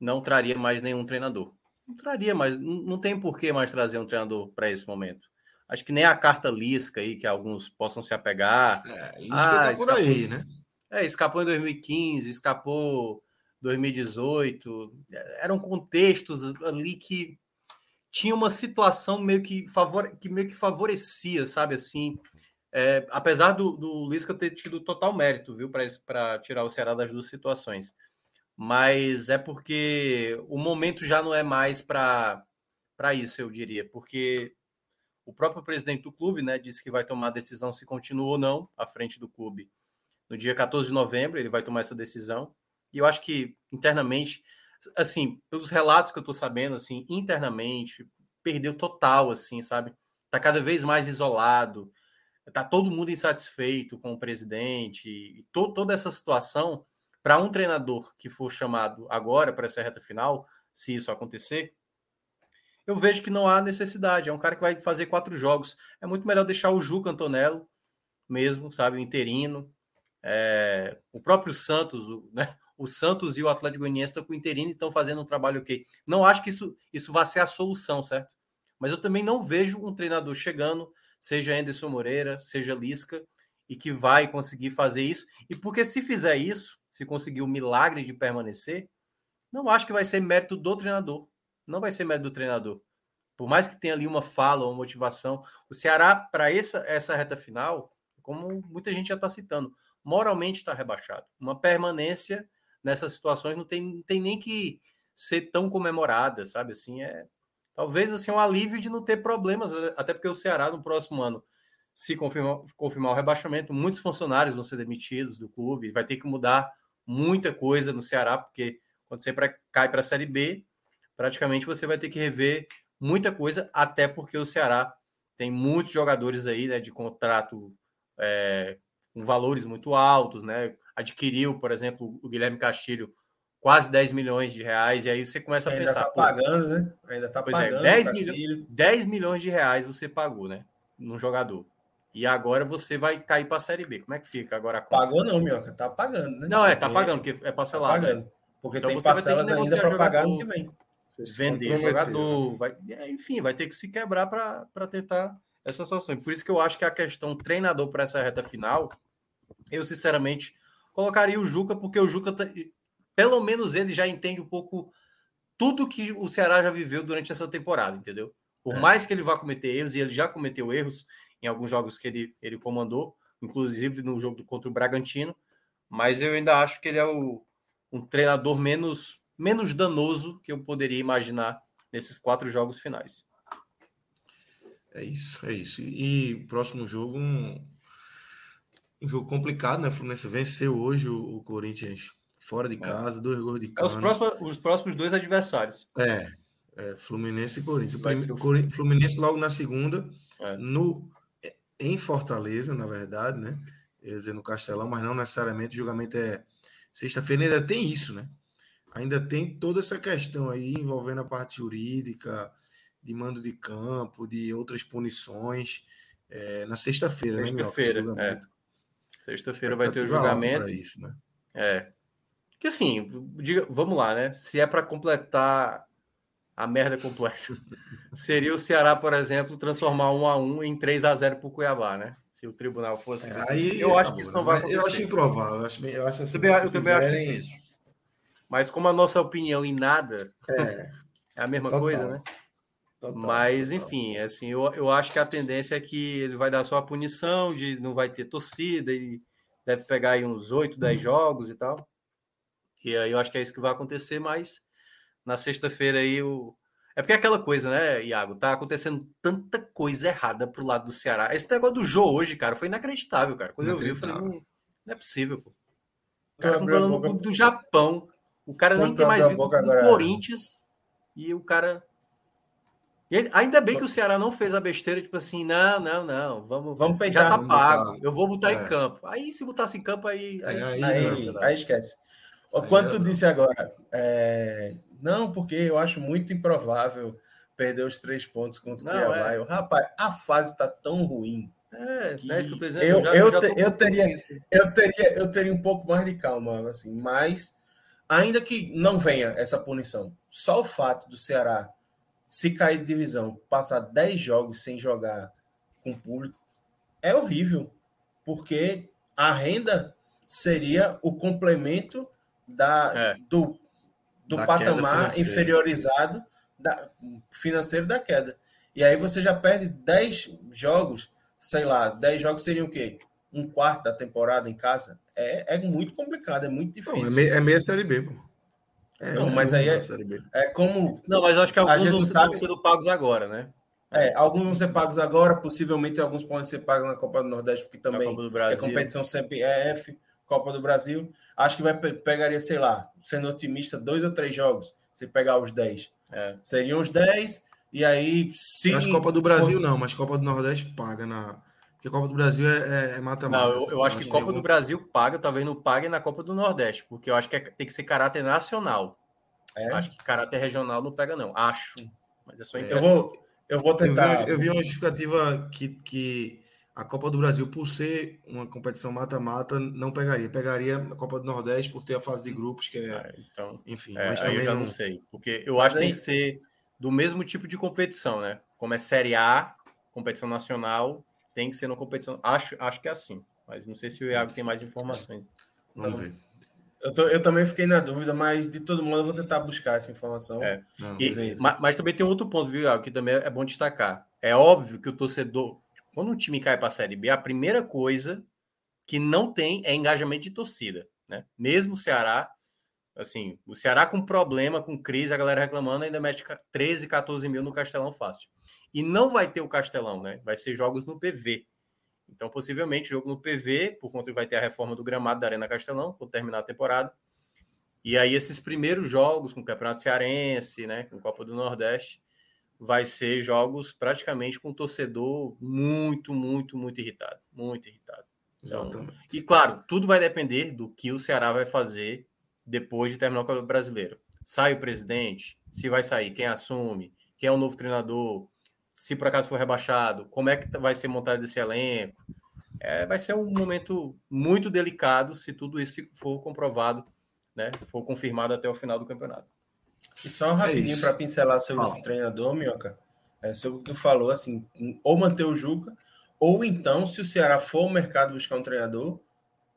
não traria mais nenhum treinador. Não traria mais, não, tem por que mais trazer um treinador para esse momento. Acho que nem a carta Lisca aí, que alguns possam se apegar. É, ah, tá por aí, né? É, escapou em 2015, escapou 2018. Eram contextos ali que tinha uma situação meio que, favore... que meio que favorecia, sabe assim, é, apesar do, do Lisca ter tido total mérito, viu, para tirar o Ceará das duas situações. Mas é porque o momento já não é mais para isso, eu diria, porque o próprio presidente do clube né, disse que vai tomar a decisão se continua ou não à frente do clube. No dia 14 de novembro, ele vai tomar essa decisão. E eu acho que internamente, assim, pelos relatos que eu estou sabendo, assim, internamente, perdeu total, assim, sabe? Está cada vez mais isolado Está todo mundo insatisfeito com o presidente e to, toda essa situação. Para um treinador que for chamado agora para essa reta final, se isso acontecer, eu vejo que não há necessidade. É um cara que vai fazer quatro jogos. É muito melhor deixar o Juca Antonello mesmo, sabe, o interino. É, o próprio Santos, o, né? o Santos e o Atlético Goianiense estão com o interino e estão fazendo um trabalho ok. Não acho que isso, isso vá ser a solução, certo? Mas eu também não vejo um treinador chegando seja Anderson Moreira, seja Lisca, e que vai conseguir fazer isso. E porque se fizer isso, se conseguir o milagre de permanecer, não acho que vai ser mérito do treinador. Não vai ser mérito do treinador. Por mais que tenha ali uma fala, uma motivação, o Ceará, para essa, essa reta final, como muita gente já está citando, moralmente está rebaixado. Uma permanência nessas situações não tem, não tem nem que ser tão comemorada, sabe? Assim, é, talvez assim um alívio de não ter problemas, até porque o Ceará no próximo ano, se confirmar, confirmar o rebaixamento, muitos funcionários vão ser demitidos do clube, vai ter que mudar muita coisa no Ceará, porque quando você cai para a Série B, praticamente você vai ter que rever muita coisa, até porque o Ceará tem muitos jogadores aí né, de contrato é, com valores muito altos, né? Adquiriu, por exemplo, o Guilherme Castilho quase 10 milhões de reais, e aí você começa a Ainda pensar. Ainda tá pagando, né? Ainda tá pois é, pagando. É, 10, mil, 10 milhões de reais você pagou, né? Num jogador. E agora você vai cair para a Série B. Como é que fica agora? Pagou não, Minhoca. Tá pagando, né? Não, é, tá pagando, porque é parcelado. Tá pagando. Porque então tem parcelas ainda para pagar no que vem. Vender jogador, vai, enfim, vai ter que se quebrar para tentar essa situação. E por isso que eu acho que a questão treinador para essa reta final eu sinceramente colocaria o Juca, porque o Juca, tá, pelo menos ele já entende um pouco tudo que o Ceará já viveu durante essa temporada, entendeu? Por é. mais que ele vá cometer erros, e ele já cometeu erros em alguns jogos que ele, ele comandou, inclusive no jogo contra o Bragantino, mas eu ainda acho que ele é o, um treinador menos, menos danoso que eu poderia imaginar nesses quatro jogos finais. É isso, é isso. E próximo jogo, um, um jogo complicado, né? O Fluminense venceu hoje o, o Corinthians fora de é. casa, é. dois gols de casa. É os próximos, os próximos dois adversários. É, é Fluminense e Corinthians. O Fluminense logo na segunda, é. no, em Fortaleza, na verdade, né? Quer dizer, no Castelão, mas não necessariamente o julgamento é sexta-feira, ainda tem isso, né? Ainda tem toda essa questão aí envolvendo a parte jurídica, de mando de campo, de outras punições. É, na sexta-feira, né, Sexta-feira, é. Sexta-feira vai ter o julgamento. Isso, né? É. Que assim, diga, vamos lá, né? Se é para completar a merda completa, seria o Ceará, por exemplo, transformar um a um em 3 a 0 para o Cuiabá, né? Se o tribunal fosse. É, aí, eu acho que isso não vai acontecer. Eu acho improvável. Eu acho, eu acho assim, eu, eu também acho difícil. Mas como a nossa opinião em nada é, é a mesma total. coisa, né? Total, Mas, total. enfim, assim, eu, eu acho que a tendência é que ele vai dar só a punição de não vai ter torcida e deve pegar aí uns 8, 10 uhum. jogos e tal. Aí eu acho que é isso que vai acontecer, mas na sexta-feira aí o. É porque é aquela coisa, né, Iago? Tá acontecendo tanta coisa errada pro lado do Ceará. Esse negócio do Jô hoje, cara, foi inacreditável, cara. Quando eu vi, eu falei, não, não é possível, pô. O cara falando boca... do Japão. O cara nem tem mais vindo do. Corinthians. E o cara e ainda bem que o Ceará não fez a besteira, tipo assim, não, não, não, vamos, vamos peitar, já tá pago, eu vou botar é. em campo. Aí se botasse em campo, aí. Aí, aí, aí, aí esquece. Quanto tu disse agora, é... não, porque eu acho muito improvável perder os três pontos contra o Cuiabá. É. Eu, rapaz, a fase está tão ruim. É, que é que eu, dizendo, eu, já, eu, já te, eu, teria, eu, teria, eu teria um pouco mais de calma, assim, mas ainda que não venha essa punição, só o fato do Ceará se cair de divisão, passar 10 jogos sem jogar com público, é horrível, porque a renda seria o complemento da, é. do, do da patamar inferiorizado da, financeiro da queda. E aí você já perde 10 jogos, sei lá, 10 jogos seriam o quê? Um quarto da temporada em casa? É, é muito complicado, é muito difícil. Não, é, meia, é meia série B, pô. É, não, mas aí é, é como. Não, mas acho que alguns não sabe... sendo pagos agora, né? É, alguns vão ser pagos agora, possivelmente alguns podem ser pagos na Copa do Nordeste, porque também é competição sempre EF, Copa do Brasil. Acho que vai pegaria, sei lá, sendo otimista, dois ou três jogos, se pegar os 10. É. Seriam os 10, e aí. Se mas Copa do Brasil for... não, mas Copa do Nordeste paga na. Porque Copa do Brasil é mata-mata. É, é não, eu, eu acho que Copa do Brasil paga, talvez não pague na Copa do Nordeste, porque eu acho que é, tem que ser caráter nacional. É? Acho que caráter regional não pega, não. Acho. Mas é só impressão. Eu vou, eu vou tentar. Eu vi, eu vi uma justificativa que, que a Copa do Brasil, por ser uma competição mata-mata, não pegaria. Pegaria a Copa do Nordeste por ter a fase de grupos, que é. Ah, então, enfim, é, mas também eu já não... não sei. Porque eu mas acho que aí... tem que ser do mesmo tipo de competição, né? Como é Série A, competição nacional, tem que ser uma competição. Acho, acho que é assim, mas não sei se o Iago tem mais informações. Vamos então, ver. Eu, tô, eu, também fiquei na dúvida, mas de todo modo eu vou tentar buscar essa informação. É. E, mas, mas, também tem outro ponto, viu, Iago, que também é bom destacar. É óbvio que o torcedor, quando um time cai para a Série B, a primeira coisa que não tem é engajamento de torcida. Né? Mesmo o Ceará, assim, o Ceará com problema, com crise, a galera reclamando, ainda mete 13, 14 mil no Castelão fácil. E não vai ter o Castelão, né? Vai ser jogos no PV. Então, possivelmente, jogo no PV, por conta que vai ter a reforma do gramado da Arena Castelão, quando terminar a temporada. E aí, esses primeiros jogos com o Campeonato Cearense, né, com Copa do Nordeste, vai ser jogos praticamente com o torcedor muito, muito, muito irritado. Muito irritado. Então, e claro, tudo vai depender do que o Ceará vai fazer depois de terminar o Campeonato Brasileiro. Sai o presidente, se vai sair, quem assume, quem é o novo treinador, se por acaso for rebaixado, como é que vai ser montado esse elenco. É, vai ser um momento muito delicado se tudo isso for comprovado, né? For confirmado até o final do campeonato. E só rapidinho é para pincelar sobre ah. o treinador, Minhoca. É sobre o que tu falou, assim, ou manter o Juca, ou então, se o Ceará for ao mercado buscar um treinador,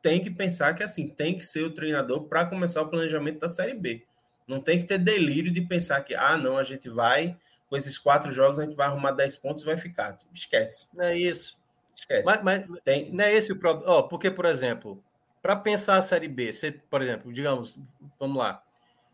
tem que pensar que assim tem que ser o treinador para começar o planejamento da Série B. Não tem que ter delírio de pensar que, ah, não, a gente vai, com esses quatro jogos, a gente vai arrumar 10 pontos e vai ficar. Esquece. Não é isso. Esquece. Mas, mas tem... não é esse o problema. Oh, porque, por exemplo, para pensar a Série B, você, por exemplo, digamos, vamos lá,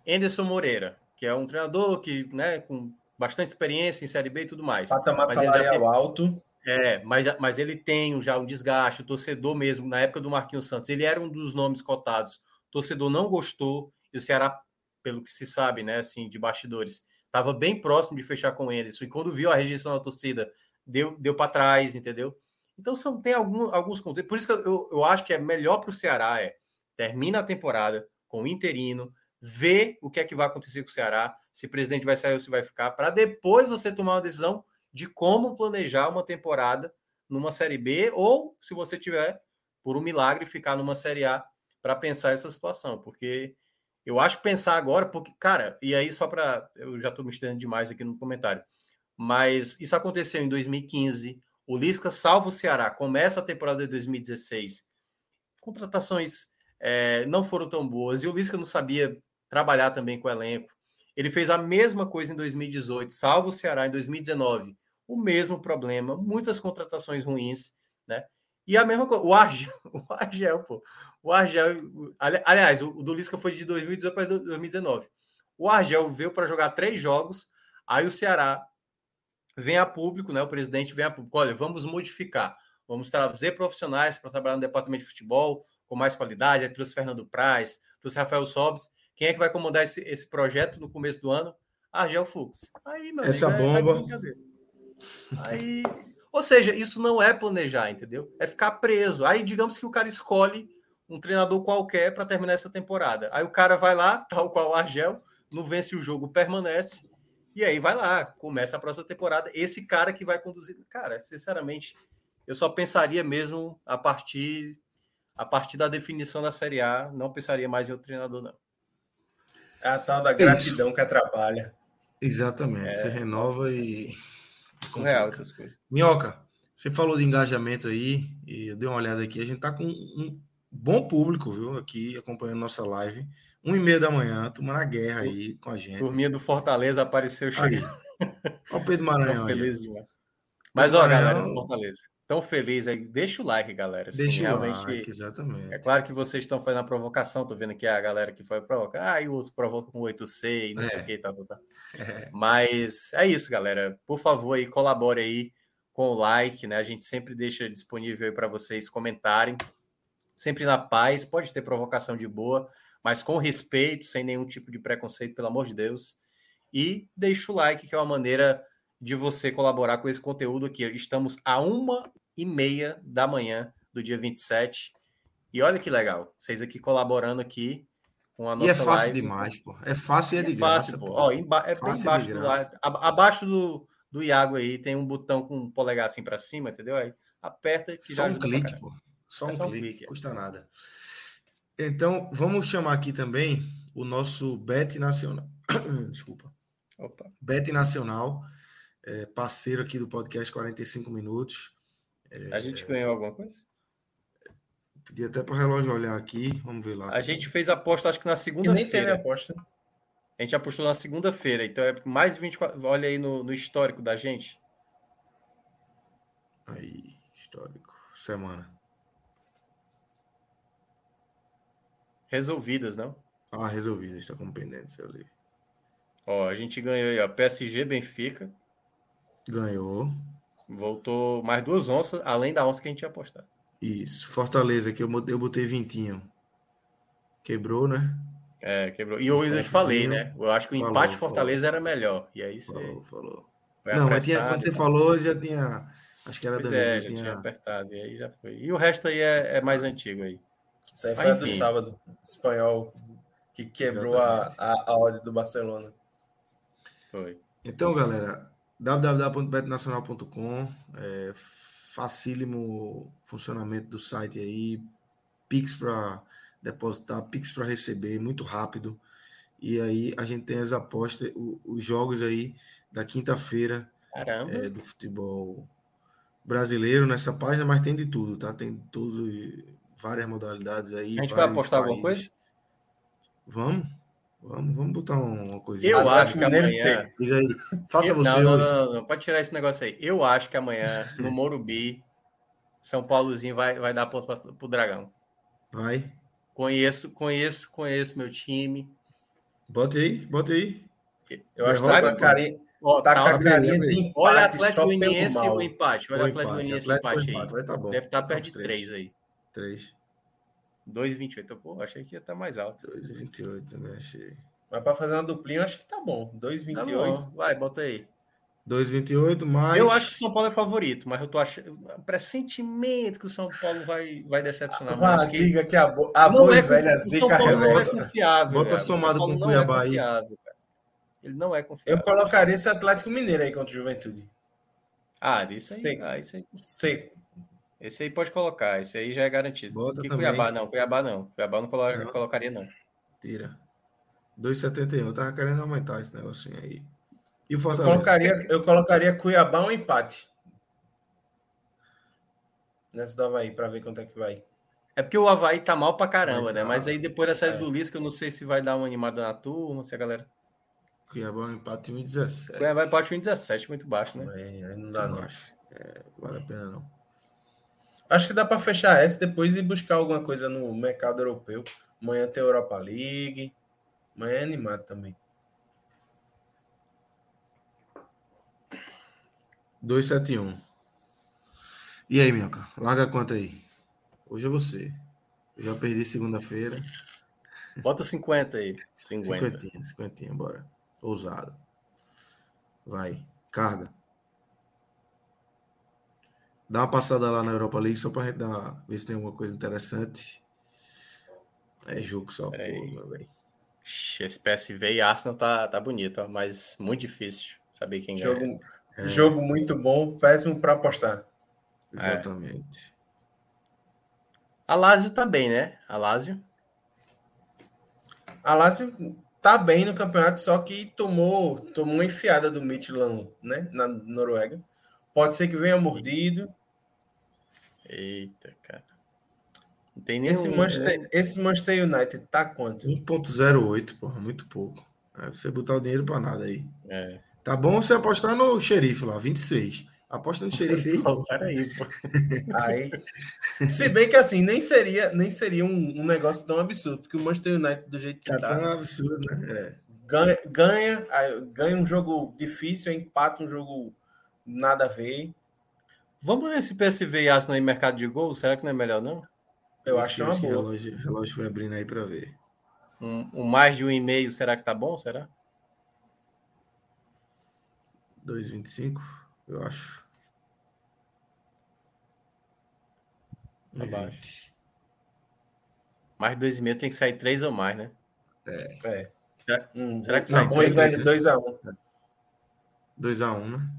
Anderson Moreira, que é um treinador que, né, com bastante experiência em Série B e tudo mais. Patamar salarial tem... alto. É, mas, mas ele tem já um desgaste, o torcedor mesmo, na época do Marquinhos Santos, ele era um dos nomes cotados, o torcedor não gostou, e o Ceará, pelo que se sabe, né, assim, de bastidores, estava bem próximo de fechar com eles, e quando viu a rejeição da torcida, deu, deu para trás, entendeu? Então são, tem algum, alguns contextos, por isso que eu, eu acho que é melhor para o Ceará, é, termina a temporada com o interino, vê o que é que vai acontecer com o Ceará, se o presidente vai sair ou se vai ficar, para depois você tomar uma decisão de como planejar uma temporada numa Série B ou, se você tiver, por um milagre, ficar numa Série A para pensar essa situação. Porque eu acho que pensar agora, porque, cara, e aí só para. Eu já estou me estendendo demais aqui no comentário, mas isso aconteceu em 2015. O Lisca salva o Ceará, começa a temporada de 2016. Contratações é, não foram tão boas e o Lisca não sabia trabalhar também com o elenco. Ele fez a mesma coisa em 2018, salva o Ceará em 2019 o mesmo problema, muitas contratações ruins, né? E a mesma coisa, o Argel, o Argel, pô. O Argel, aliás, o do Lisca foi de 2018 para 2019. O Argel veio para jogar três jogos, aí o Ceará vem a público, né? O presidente vem a público, olha, vamos modificar, vamos trazer profissionais para trabalhar no departamento de futebol com mais qualidade. Aí trouxe Fernando Praz, trouxe Rafael Sobes. Quem é que vai comandar esse, esse projeto no começo do ano? Argel Fux. Aí, meu Essa amigo, bomba. Aí, ou seja, isso não é planejar, entendeu? É ficar preso. Aí, digamos que o cara escolhe um treinador qualquer para terminar essa temporada. Aí o cara vai lá, tal qual o Argel, não vence o jogo, permanece. E aí vai lá, começa a próxima temporada. Esse cara que vai conduzir. Cara, sinceramente, eu só pensaria mesmo a partir a partir da definição da Série A, não pensaria mais em outro treinador, não. É a tal da gratidão Isso. que atrapalha. Exatamente. É, você renova e Real essas coisas. Minhoca, você falou de engajamento aí, e eu dei uma olhada aqui. A gente tá com um bom público, viu? Aqui acompanhando nossa live. Um e meia da manhã, tomando a guerra aí com a gente. Turminha do Fortaleza apareceu chegando. Olha o Pedro Maranhão. Feliz demais. Mas, ó, galera do Fortaleza, tão feliz aí. Deixa o like, galera. Assim, Deixa o like, exatamente. É claro que vocês estão fazendo a provocação, tô vendo aqui a galera que foi provocar. Ah, e o outro provoca com 8C e não é. sei o que, tá, tá, tá. É. Mas é isso, galera. Por favor, aí, colabore aí com o like, né? A gente sempre deixa disponível aí para vocês comentarem. Sempre na paz, pode ter provocação de boa, mas com respeito, sem nenhum tipo de preconceito, pelo amor de Deus. E deixa o like, que é uma maneira de você colaborar com esse conteúdo aqui. Estamos a uma e meia da manhã do dia 27. E olha que legal, vocês aqui colaborando aqui com a nossa E é fácil live. demais, pô. É fácil e é de é graça. Fácil, pô. Ó, emba é bem embaixo do, abaixo do, do Iago aí tem um botão com um polegar assim para cima, entendeu? Aí aperta que Só um clique, pô. Só, é um, só clique, um clique, custa nada. Então, vamos chamar aqui também o nosso Bet Nacional. Desculpa. Opa. Bet Nacional é, parceiro aqui do podcast 45 Minutos. É, a gente ganhou alguma coisa? Pedi até para o relógio olhar aqui. Vamos ver lá. A gente fez aposta, acho que na segunda-feira. Nem teve aposta. A gente apostou na segunda-feira, então é mais de 24. Olha aí no, no histórico da gente. Aí, histórico. Semana. Resolvidas, não? Ah, resolvidas, está com pendentes ali. Ó, a gente ganhou aí, ó. PSG Benfica. Ganhou. Voltou mais duas onças, além da onça que a gente tinha apostado. Isso. Fortaleza, que eu, eu botei vintinho. Quebrou, né? É, quebrou. E hoje eu te falei, né? Eu acho que o falou, empate Fortaleza falou. era melhor. E aí você. Falou, falou. Não, mas tinha, quando você falou, já tinha. Acho que era pois É, já tinha... tinha apertado. E aí já foi. E o resto aí é, é mais antigo aí. Isso aí foi do sábado, espanhol, que quebrou a, a, a ordem do Barcelona. Foi. Então, galera, www.betnacional.com, é, facílimo funcionamento do site aí, Pix para depositar, Pix para receber, muito rápido. E aí a gente tem as apostas, os jogos aí da quinta-feira é, do futebol brasileiro nessa página, mas tem de tudo, tá? Tem todos várias modalidades aí. A gente vai apostar alguma países. coisa? Vamos, vamos, vamos botar uma coisinha. Eu acho que amanhã. seco. Diga aí. Faça Eu- você não, não, hoje. não, não, não, pode tirar esse negócio aí. Eu acho que amanhã, no Morumbi, São Paulozinho vai, vai dar ponto pra- pro Dragão. Vai. Conheço, conheço, conheço meu time. Bota aí, bota aí. Eu acho que tá com a carinha, Ó, tá tá- com a carinha bem, de empate olha o Atlético Goianiense e o empate. Olha o Atlético empate, Goianiense e o ou empate aí. empate, Vai tá bom. Deve estar Vamos perto de três. 3 aí. 3, 2,28. Pô, achei que ia estar mais alto. 2 e 28, né? Achei. Mas pra fazer uma duplinha, eu acho que tá bom. Tá 2,28. bom, vai, bota aí. 2 e 28, mais. Eu acho que o São Paulo é favorito, mas eu tô achando. Pressentimento que o São Paulo vai, vai decepcionar Vá, porque diga que a, bo... a não boa é velha o zica Paulo não é reversa. confiável. Bota velho. O somado com Cuiabá é aí. confiável, cara. Ele não é Eu confiável. colocaria esse Atlético Mineiro aí contra o Juventude. Ah, isso aí, Seco. ah, isso aí. Seco. Esse aí pode colocar, esse aí já é garantido. Bota e também. Cuiabá não, Cuiabá não. Cuiabá não, colo- Não. colocaria, não. Tira. 2,71. Eu tava querendo aumentar esse negocinho aí. E o Eu Fortaleza? colocaria, eu colocaria Cuiabá um empate. Nessa do Havaí, pra ver quanto é que vai. É porque o Havaí tá mal pra caramba, Vai né? tá. Mas aí depois da saída É. do Lisca, eu não sei se vai dar uma animada na turma, se a galera. Cuiabá um empate em 1,17. Cuiabá empate em 17, muito baixo, né? Aí, aí não dá, Não não. acho. É, vale a pena não. Acho que dá pra fechar essa depois e buscar alguma coisa no mercado europeu. Amanhã tem Europa League. Amanhã é animado também. 271. E aí, Minhoca? Larga a conta aí. Hoje é você. Eu já perdi segunda-feira. Bota 50 aí. 50. Cinquentinha, cinquentinha, bora. Ousado. Vai. Carga. Dá uma passada lá na Europa League só gente dar, ver se tem alguma coisa interessante. É jogo só, pô, meu velho. Ixi, Esse PSV e Arsenal tá, tá bonito, ó, mas muito difícil saber quem ganha. Jogo, É. jogo muito bom, péssimo pra apostar. Exatamente. A Lazio tá bem, né? A Lazio. A Lazio tá bem no campeonato, só que tomou, tomou uma enfiada do Midtjylland, né? Na Noruega. Pode ser que venha mordido. Eita, cara. Não tem nenhum. Esse Manchester, esse Manchester United tá quanto? 1.08, porra, muito pouco. Aí você botar o dinheiro pra nada aí. É. Tá bom você apostar no xerife lá, 26. Aposta no xerife aí. Pô, peraí, pô. Aí, se bem que assim, nem seria, nem seria um, um negócio tão absurdo, porque o Manchester United, do jeito que Tá tá, tão absurdo, né? É. ganha, ganha, ganha um jogo difícil, empata um jogo nada a ver. Vamos nesse PSV e Arsenal em mercado de gol? Será que não é melhor, não? Eu acho que é uma boa. Relógio, relógio foi abrindo aí pra ver. Um, um mais de um e meio, será que tá bom? Será? 2,25, eu acho. Abaixo. Mais de dois e meio tem que sair três ou mais, né? É. Será- Hum, será que não, sai bom, ele três, ganha né? 2x1. 2x1, né?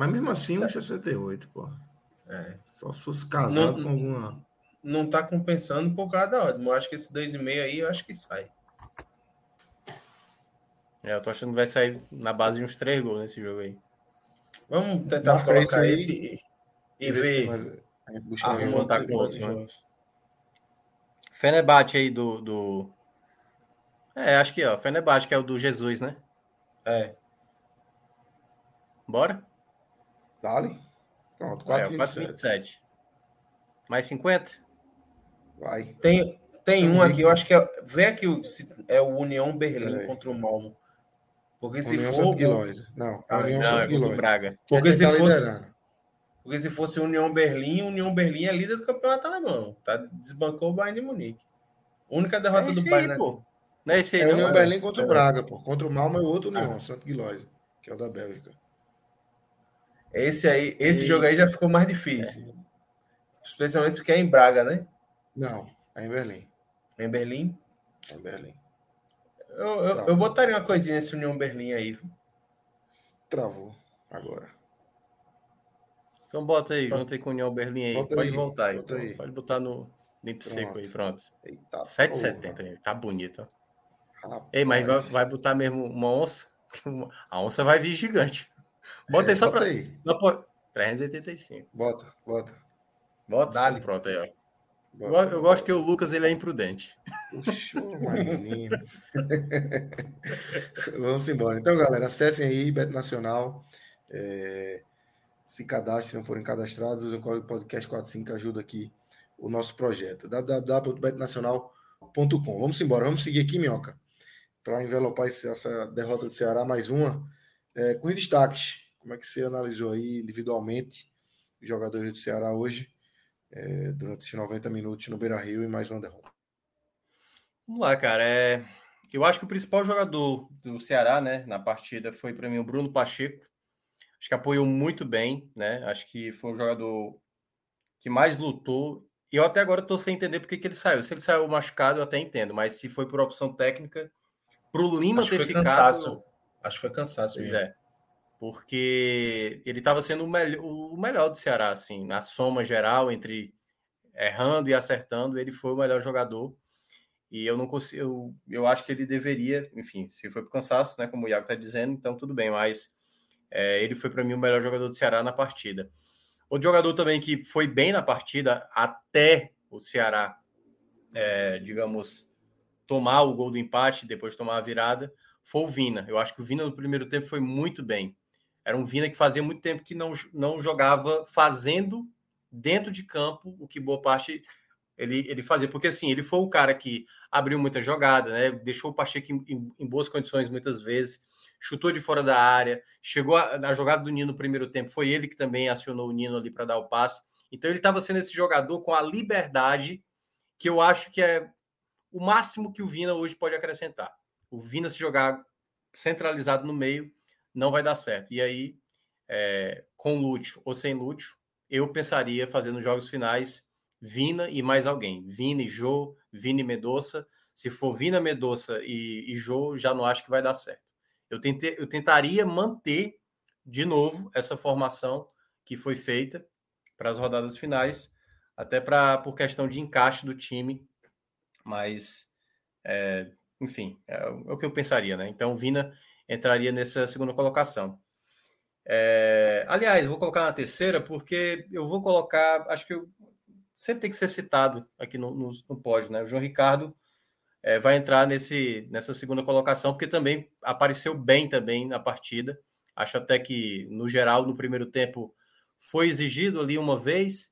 Mas mesmo assim, 1,68, pô. É. Só se fosse casado Não- com alguma. Não tá compensando por causa da ordem. Eu acho que esse 2,5 aí, eu acho que sai. É, eu tô achando que vai sair na base de uns três gols nesse jogo aí. Vamos tentar Marca esse colocar aí esse e, e ver Ah, vamos outro- com outro, outros né? Fenerbahçe aí do, do. É, acho que ó, Fenerbahçe, que é o do Jesus, né? É. Bora? Dali. Pronto, É, 4,27. 4,27. Mais 50? Vai. Tem, tem um aqui, eu acho que é, vê aqui o- se é o União Berlim contra o Malmo. Porque se União for. Não, Ah, União Não, é. Braga. Porque É quem se tá fosse, porque se fosse União Berlim, União Berlim é líder do campeonato alemão. Tá? Desbancou o Bayern de Munique. Única derrota É do aí, Bayern. pô. Não é esse aí, É não? União é. Berlim contra o É. Braga, pô. Contra o Malmo é o outro União, Ah. Santo Guilherme, que é o da Bélgica. Esse aí, esse E- jogo aí já ficou mais difícil. Especialmente porque é em Braga, né? Não, é em Berlim. Em Berlim. É em Berlim. Eu, eu, eu botaria uma coisinha nesse União Berlim aí. Travou agora. Então bota aí, junta aí com o União Berlim aí. Bota Pode aí, voltar aí. bota aí. Pode botar no limpo seco aí, pronto. Eita, 7,70 aí. Tá bonito. Ei, mas vai, vai botar mesmo uma onça? A onça vai vir gigante. Bota aí só bota pra. aí. Só pra- 385. Bota, bota. Bota. Dá-lhe. Pronto aí, ó. Eu, eu gosto que o Lucas ele é imprudente. Puxa, Vamos embora. Então, galera, acessem aí, Beto Nacional. É, se cadastrem, se não forem cadastrados, usem o código podcast 45 que ajuda aqui o nosso projeto. www.betnacional.com. Vamos embora, vamos seguir aqui, Minhoca, para envelopar essa derrota do Ceará, mais uma. É, com destaques, como é que você analisou aí individualmente os jogadores do Ceará hoje, é, durante esses 90 minutos no Beira Rio e mais uma derrota? Vamos lá, cara. É... Eu acho que o principal jogador do Ceará, né, na partida foi para mim o Bruno Pacheco. Acho que apoiou muito bem, né? Acho que foi o jogador que mais lutou. E eu até agora estou sem entender porque que ele saiu. Se ele saiu machucado, eu até entendo, mas se foi por opção técnica, para o Lima acho ter ficado. Cansaço. Acho que foi cansaço. Pois mesmo. é. Porque ele estava sendo o, melhor, o melhor do Ceará, assim, na soma geral, entre errando e acertando, ele foi o melhor jogador. E eu não consigo, eu, eu acho que ele deveria, enfim, se foi por cansaço, né, como o Iago está dizendo, então tudo bem, mas é, ele foi para mim o melhor jogador do Ceará na partida. Outro jogador também que foi bem na partida até o Ceará, é, digamos, tomar o gol do empate, depois tomar a virada, foi o Vina. Eu acho que o Vina no primeiro tempo foi muito bem. Era um Vina que fazia muito tempo que não, não jogava fazendo dentro de campo o que boa parte ele, ele fazia. Porque assim, ele foi o cara que abriu muita jogada, né? Deixou o Pacheco em, em, em boas condições muitas vezes, chutou de fora da área, chegou a, na jogada do Nino no primeiro tempo, foi ele que também acionou o Nino ali para dar o passe. Então ele estava sendo esse jogador com a liberdade que eu acho que é o máximo que o Vina hoje pode acrescentar. O Vina se jogar centralizado no meio não vai dar certo. E aí, é, com Lúcio ou sem Lúcio, eu pensaria fazendo jogos finais Vina e mais alguém. Vina e Jô, Vina e Medoça. Se for Vina, Medoça e, e Jô, já não acho que vai dar certo. Eu, tentei, eu tentaria manter de novo essa formação que foi feita para as rodadas finais, até para por questão de encaixe do time, mas é, enfim, é, é, o que eu pensaria, né? Então, Vina entraria nessa segunda colocação. É, aliás, vou colocar na terceira, porque eu vou colocar, acho que eu, sempre tem que ser citado aqui no, no, no pódio, né? O João Ricardo é, vai entrar nesse, nessa segunda colocação, porque também apareceu bem também na partida. Acho até que, no geral, no primeiro tempo foi exigido ali uma vez,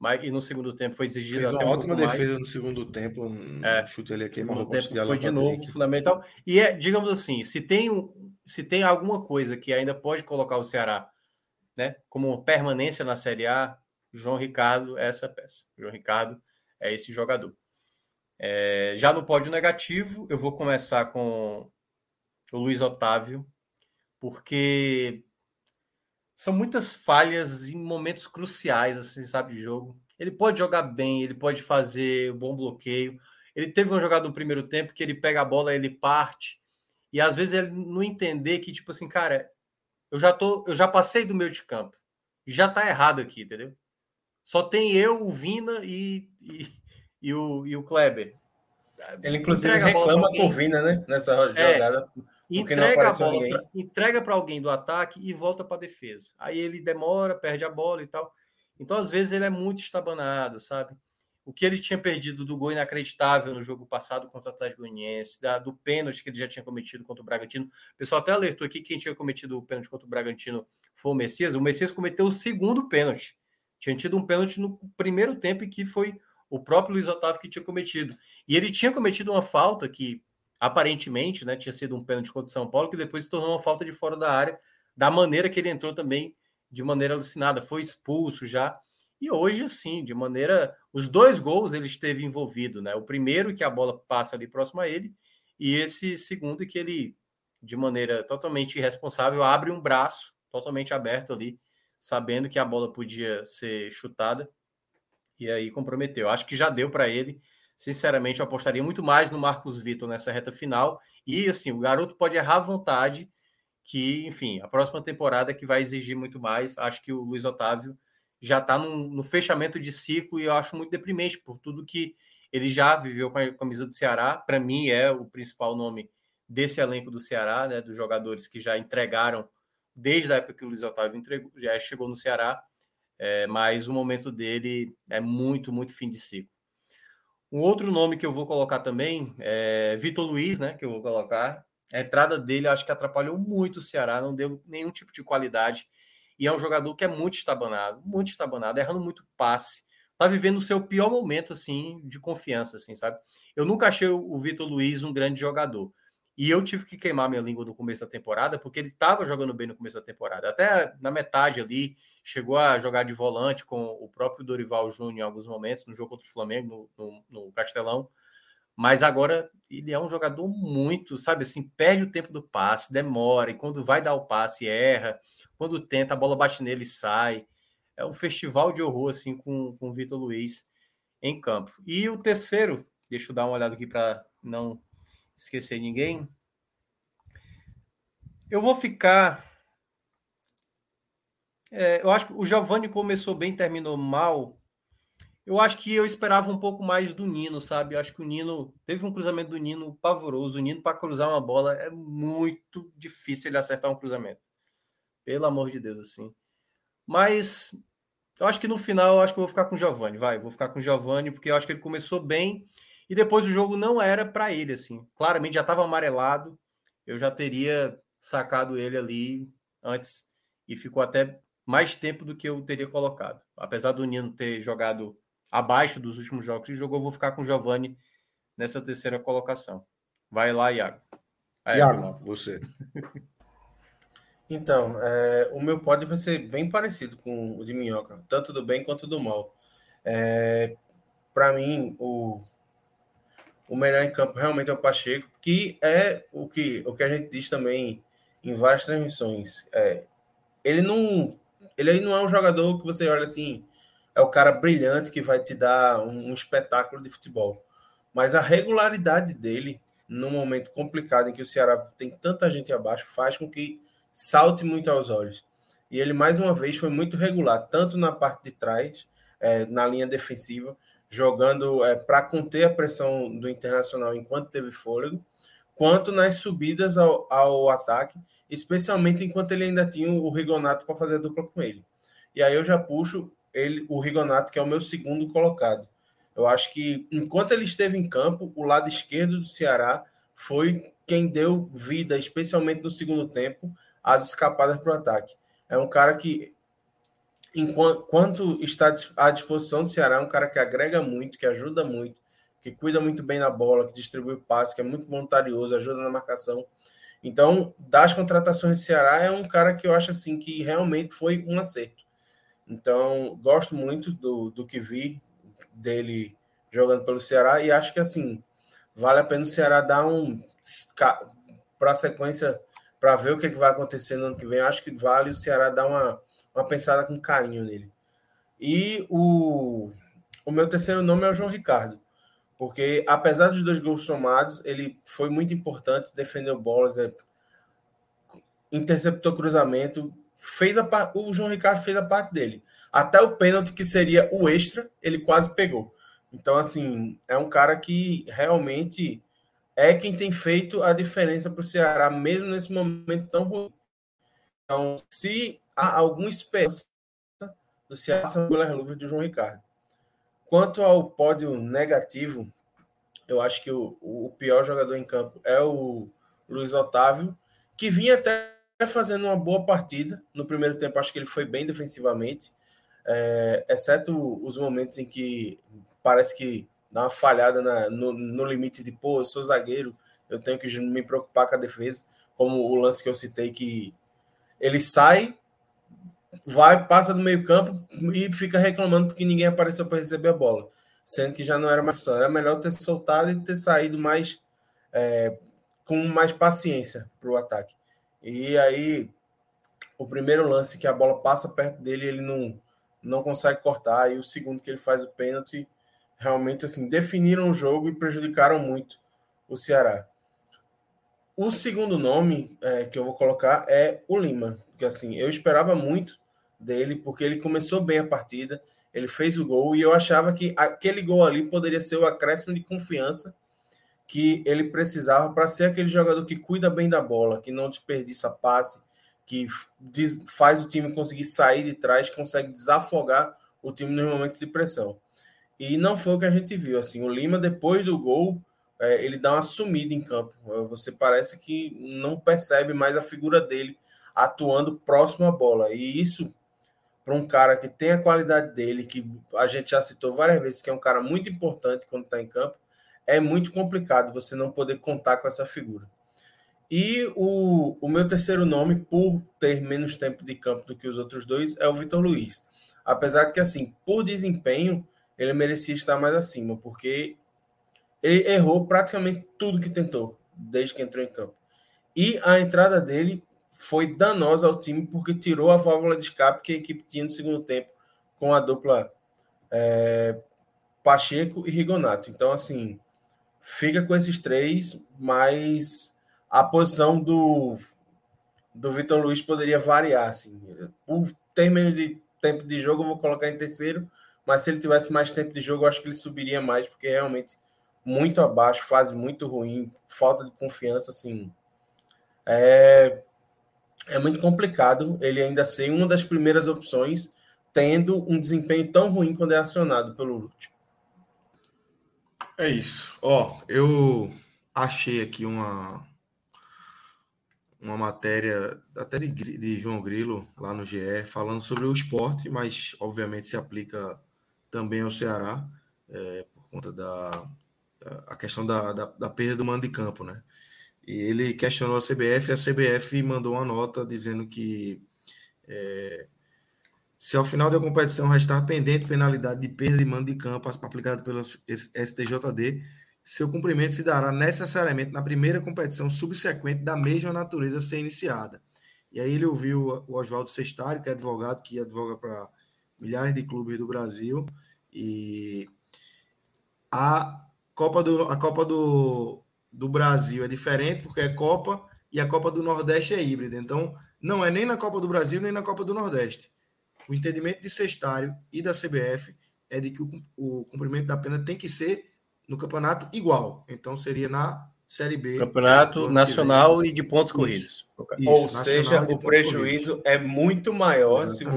mas e no segundo tempo foi exigido Fez uma um ótima defesa mais. no segundo tempo. Um é, chute ali aqui, no tempo foi de novo fundamental. E é, digamos assim, se tem, se tem alguma coisa que ainda pode colocar o Ceará né, como permanência na Série A, João Ricardo é essa peça. João Ricardo é esse jogador. É, já no pódio negativo, eu vou começar com o Luiz Otávio, porque são muitas falhas em momentos cruciais, assim, sabe, de jogo. Ele pode jogar bem, ele pode fazer um bom bloqueio. Ele teve uma jogada no primeiro tempo que ele pega a bola, ele parte, e às vezes ele não entender que, tipo assim, cara, eu já tô, eu já passei do meio de campo. Já tá errado aqui, entendeu? Só tem eu, o Vina e, e, e o, e o Kleber. Ele, inclusive, reclama com o Vina, né? Nessa é, Entrega a bola, pra, entrega para alguém do ataque e volta para a defesa. Aí ele demora, perde a bola e tal. Então, às vezes, ele é muito estabanado, sabe? O que ele tinha perdido do gol inacreditável no jogo passado contra o Atlético Goianiense, da, do pênalti que ele já tinha cometido contra o Bragantino. O pessoal até alertou aqui que quem tinha cometido o pênalti contra o Bragantino foi o Messias. O Messias cometeu o segundo pênalti. Tinha tido um pênalti no primeiro tempo e que foi o próprio Luiz Otávio que tinha cometido. E ele tinha cometido uma falta que aparentemente né, tinha sido um pênalti contra o São Paulo, que depois se tornou uma falta de fora da área, da maneira que ele entrou também, de maneira alucinada. Foi expulso já. E hoje, assim, de maneira. Os dois gols ele esteve envolvido, né? O primeiro, que a bola passa ali próximo a ele, e esse segundo, que ele, de maneira totalmente irresponsável, abre um braço totalmente aberto ali sabendo que a bola podia ser chutada e aí comprometeu. Acho que já deu para ele. Sinceramente, eu apostaria muito mais no Marcos Vitor nessa reta final. E assim, o garoto pode errar à vontade, que, enfim, a próxima temporada é que vai exigir muito mais. Acho que o Luiz Otávio já está no fechamento de ciclo e eu acho muito deprimente por tudo que ele já viveu com a camisa do Ceará. Para mim, é o principal nome desse elenco do Ceará, né, dos jogadores que já entregaram desde a época que o Luiz Otávio entregou, já chegou no Ceará, é, mas o momento dele é muito, muito fim de ciclo. Um outro nome que eu vou colocar também é Vitor Luiz, né? Que eu vou colocar. A entrada dele acho que atrapalhou muito o Ceará, não deu nenhum tipo de qualidade. E é um jogador que é muito estabanado, muito estabanado, errando muito passe. Tá vivendo o seu pior momento, assim, de confiança, assim, sabe? Eu nunca achei o Vitor Luiz um grande jogador. E eu tive que queimar minha língua no começo da temporada, porque ele estava jogando bem no começo da temporada. Até na metade ali, chegou a jogar de volante com o próprio Dorival Júnior em alguns momentos, no jogo contra o Flamengo, no, no, no Castelão. Mas agora ele é um jogador muito, sabe assim, perde o tempo do passe, demora, e quando vai dar o passe, erra. Quando tenta, a bola bate nele e sai. É um festival de horror, assim, com, com o Vitor Luiz em campo. E o terceiro, deixa eu dar uma olhada aqui para não esquecer ninguém. Eu vou ficar. É, eu acho que o Giovanni começou bem, terminou mal. Eu acho que eu esperava um pouco mais do Nino, sabe? Eu acho que o Nino teve um cruzamento do Nino pavoroso. O Nino, para cruzar uma bola, é muito difícil ele acertar um cruzamento. Pelo amor de Deus, assim. Mas eu acho que no final, eu acho que eu vou ficar com o Giovanni. Vai, vou ficar com o Giovanni, porque eu acho que ele começou bem e depois o jogo não era para ele, assim. Claramente já estava amarelado. Eu já teria sacado ele ali antes e ficou até mais tempo do que eu teria colocado. Apesar do Nino ter jogado abaixo dos últimos jogos que jogou, vou ficar com o Giovani nessa terceira colocação. Vai lá, Iago. Aí, Iago, você. Então, é, o meu pódio vai ser bem parecido com o de Minhoca, tanto do bem quanto do mal. É, Para mim, o o melhor em campo realmente é o Pacheco, que é o que, o que a gente diz também em várias transmissões. É, ele não ele não é um jogador que você olha assim, é o cara brilhante que vai te dar um, um espetáculo de futebol. Mas a regularidade dele, num momento complicado em que o Ceará tem tanta gente abaixo, faz com que salte muito aos olhos. E ele, mais uma vez, foi muito regular, tanto na parte de trás, é, na linha defensiva, jogando é, para conter a pressão do Internacional enquanto teve fôlego, quanto nas subidas ao, ao ataque, especialmente enquanto ele ainda tinha o Rigonato para fazer a dupla com ele. E aí eu já puxo ele, o Rigonato, que é o meu segundo colocado. Eu acho que enquanto ele esteve em campo, o lado esquerdo do Ceará foi quem deu vida, especialmente no segundo tempo, às escapadas para o ataque. É um cara que enquanto está à disposição do Ceará, é um cara que agrega muito, que ajuda muito, que cuida muito bem na bola, que distribui o passe, que é muito voluntarioso, ajuda na marcação. Então, das contratações do Ceará, é um cara que eu acho assim que realmente foi um acerto. Então, gosto muito do, do que vi dele jogando pelo Ceará e acho que assim vale a pena o Ceará dar um para a sequência para ver o que, é que vai acontecer no ano que vem. Acho que vale o Ceará dar uma uma pensada com carinho nele. E o, o meu terceiro nome é o João Ricardo, porque apesar dos dois gols somados, ele foi muito importante, defendeu bolas, é, interceptou cruzamento, fez a o João Ricardo fez a parte dele. Até o pênalti que seria o extra, ele quase pegou. Então, assim, é um cara que realmente é quem tem feito a diferença para o Ceará, mesmo nesse momento tão ruim. Então, se há alguma esperança do Ceará pelas luvas do João Ricardo. Quanto ao pódio negativo, eu acho que o, o pior jogador em campo é o Luiz Otávio, que vinha até fazendo uma boa partida. No primeiro tempo, acho que ele foi bem defensivamente, é, exceto os momentos em que parece que dá uma falhada na, no, no, limite de, pô, eu sou zagueiro, eu tenho que me preocupar com a defesa, como o lance que eu citei, que ele sai vai, passa do meio-campo e fica reclamando porque ninguém apareceu para receber a bola, sendo que já não era mais função. Era melhor ter soltado e ter saído mais é, com mais paciência para o ataque. E aí, o primeiro lance que a bola passa perto dele, ele não, não consegue cortar, e o segundo que ele faz o pênalti, realmente assim, definiram o jogo e prejudicaram muito o Ceará. O segundo nome é, que eu vou colocar é o Lima, porque assim, eu esperava muito dele, porque ele começou bem a partida, ele fez o gol e eu achava que aquele gol ali poderia ser o acréscimo de confiança que ele precisava para ser aquele jogador que cuida bem da bola, que não desperdiça passe, que faz o time conseguir sair de trás, consegue desafogar o time nos momentos de pressão. E não foi o que a gente viu. Assim, o Lima, depois do gol, é, ele dá uma sumida em campo. Você parece que não percebe mais a figura dele atuando próximo à bola. E isso, para um cara que tem a qualidade dele, que a gente já citou várias vezes, que é um cara muito importante quando está em campo, é muito complicado você não poder contar com essa figura. E o, o meu terceiro nome, por ter menos tempo de campo do que os outros dois, é o Vitor Luiz. Apesar de que, assim, por desempenho, ele merecia estar mais acima, porque ele errou praticamente tudo que tentou, desde que entrou em campo. E a entrada dele foi danosa ao time, porque tirou a válvula de escape que a equipe tinha no segundo tempo, com a dupla é, Pacheco e Rigonato. Então, assim, fica com esses três, mas a posição do, do Vitor Luiz poderia variar. Assim. Por ter menos de tempo de jogo, eu vou colocar em terceiro, mas se ele tivesse mais tempo de jogo, eu acho que ele subiria mais, porque realmente muito abaixo, fase muito ruim, falta de confiança, assim. É, é muito complicado ele ainda ser uma das primeiras opções, tendo um desempenho tão ruim quando é acionado pelo Lute. É isso. Ó, eu achei aqui uma uma matéria até de, de João Grilo lá no GE falando sobre o esporte, mas obviamente se aplica também ao Ceará é, por conta da, a questão da, da, da, perda do mando de campo, né? E ele questionou a CBF, e a CBF mandou uma nota dizendo que é, se ao final da competição restar pendente penalidade de perda de mando de campo aplicado pelo STJD, seu cumprimento se dará necessariamente na primeira competição subsequente da mesma natureza a ser iniciada. E aí ele ouviu o Oswaldo Sestari, que é advogado, que advoga para milhares de clubes do Brasil, e a Copa do, a Copa do, do Brasil é diferente, porque é Copa, e a Copa do Nordeste é híbrida. Então, não é nem na Copa do Brasil, nem na Copa do Nordeste. O entendimento de Sestário e da CBF é de que o, o cumprimento da pena tem que ser no campeonato igual. Então seria na Série B. Campeonato nacional e de pontos corridos. Isso, Ou seja, o prejuízo corridos. é muito maior se o,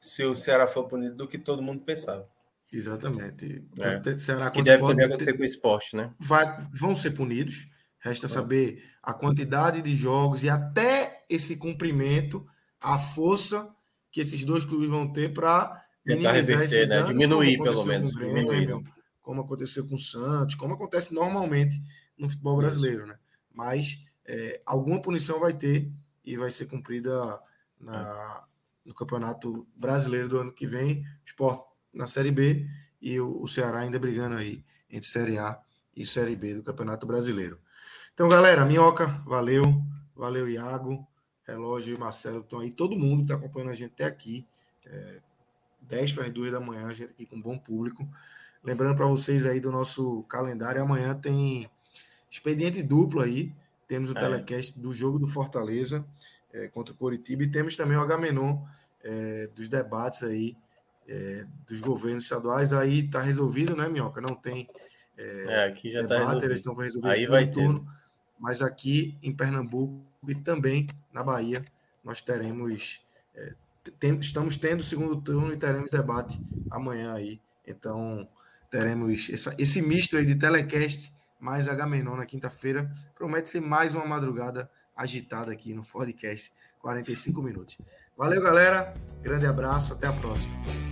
se o Ceará for punido do que todo mundo pensava. Exatamente. É. Ceará, que deve poder acontecer com o esporte, né? Vai, vão ser punidos. Resta saber a quantidade de jogos e até esse cumprimento, a força que esses dois clubes vão ter para minimizar reverter, esses né? danos, diminuir pelo menos. Grêmio, diminuir como aconteceu com o Santos, como acontece normalmente no futebol brasileiro, né? Mas é, alguma punição vai ter e vai ser cumprida na, no Campeonato Brasileiro do ano que vem, Sport na Série B e o, o Ceará ainda brigando aí entre Série A e Série B do Campeonato Brasileiro. Então, galera, Minhoca, valeu, valeu, Iago, Relógio e Marcelo estão aí, todo mundo que está acompanhando a gente até aqui, é, 10 para as 2 da manhã, a gente aqui com um bom público. Lembrando para vocês aí do nosso calendário, amanhã tem expediente duplo aí. Temos o é. telecast do jogo do Fortaleza é, contra o Coritiba e temos também o Agamenon é, dos debates aí é, dos governos estaduais. Aí está resolvido, né, Minhoca? Não tem é, é aqui já tá debate, tá a eleição foi resolvida aí vai turno. Ter. Mas aqui em Pernambuco e também na Bahia nós teremos é, tem, estamos tendo o segundo turno e teremos debate amanhã aí. Então, teremos essa, esse misto aí de telecast mais Agamenon na quinta-feira. Promete ser mais uma madrugada agitada aqui no podcast 45 minutos. Valeu, galera. Grande abraço. Até a próxima.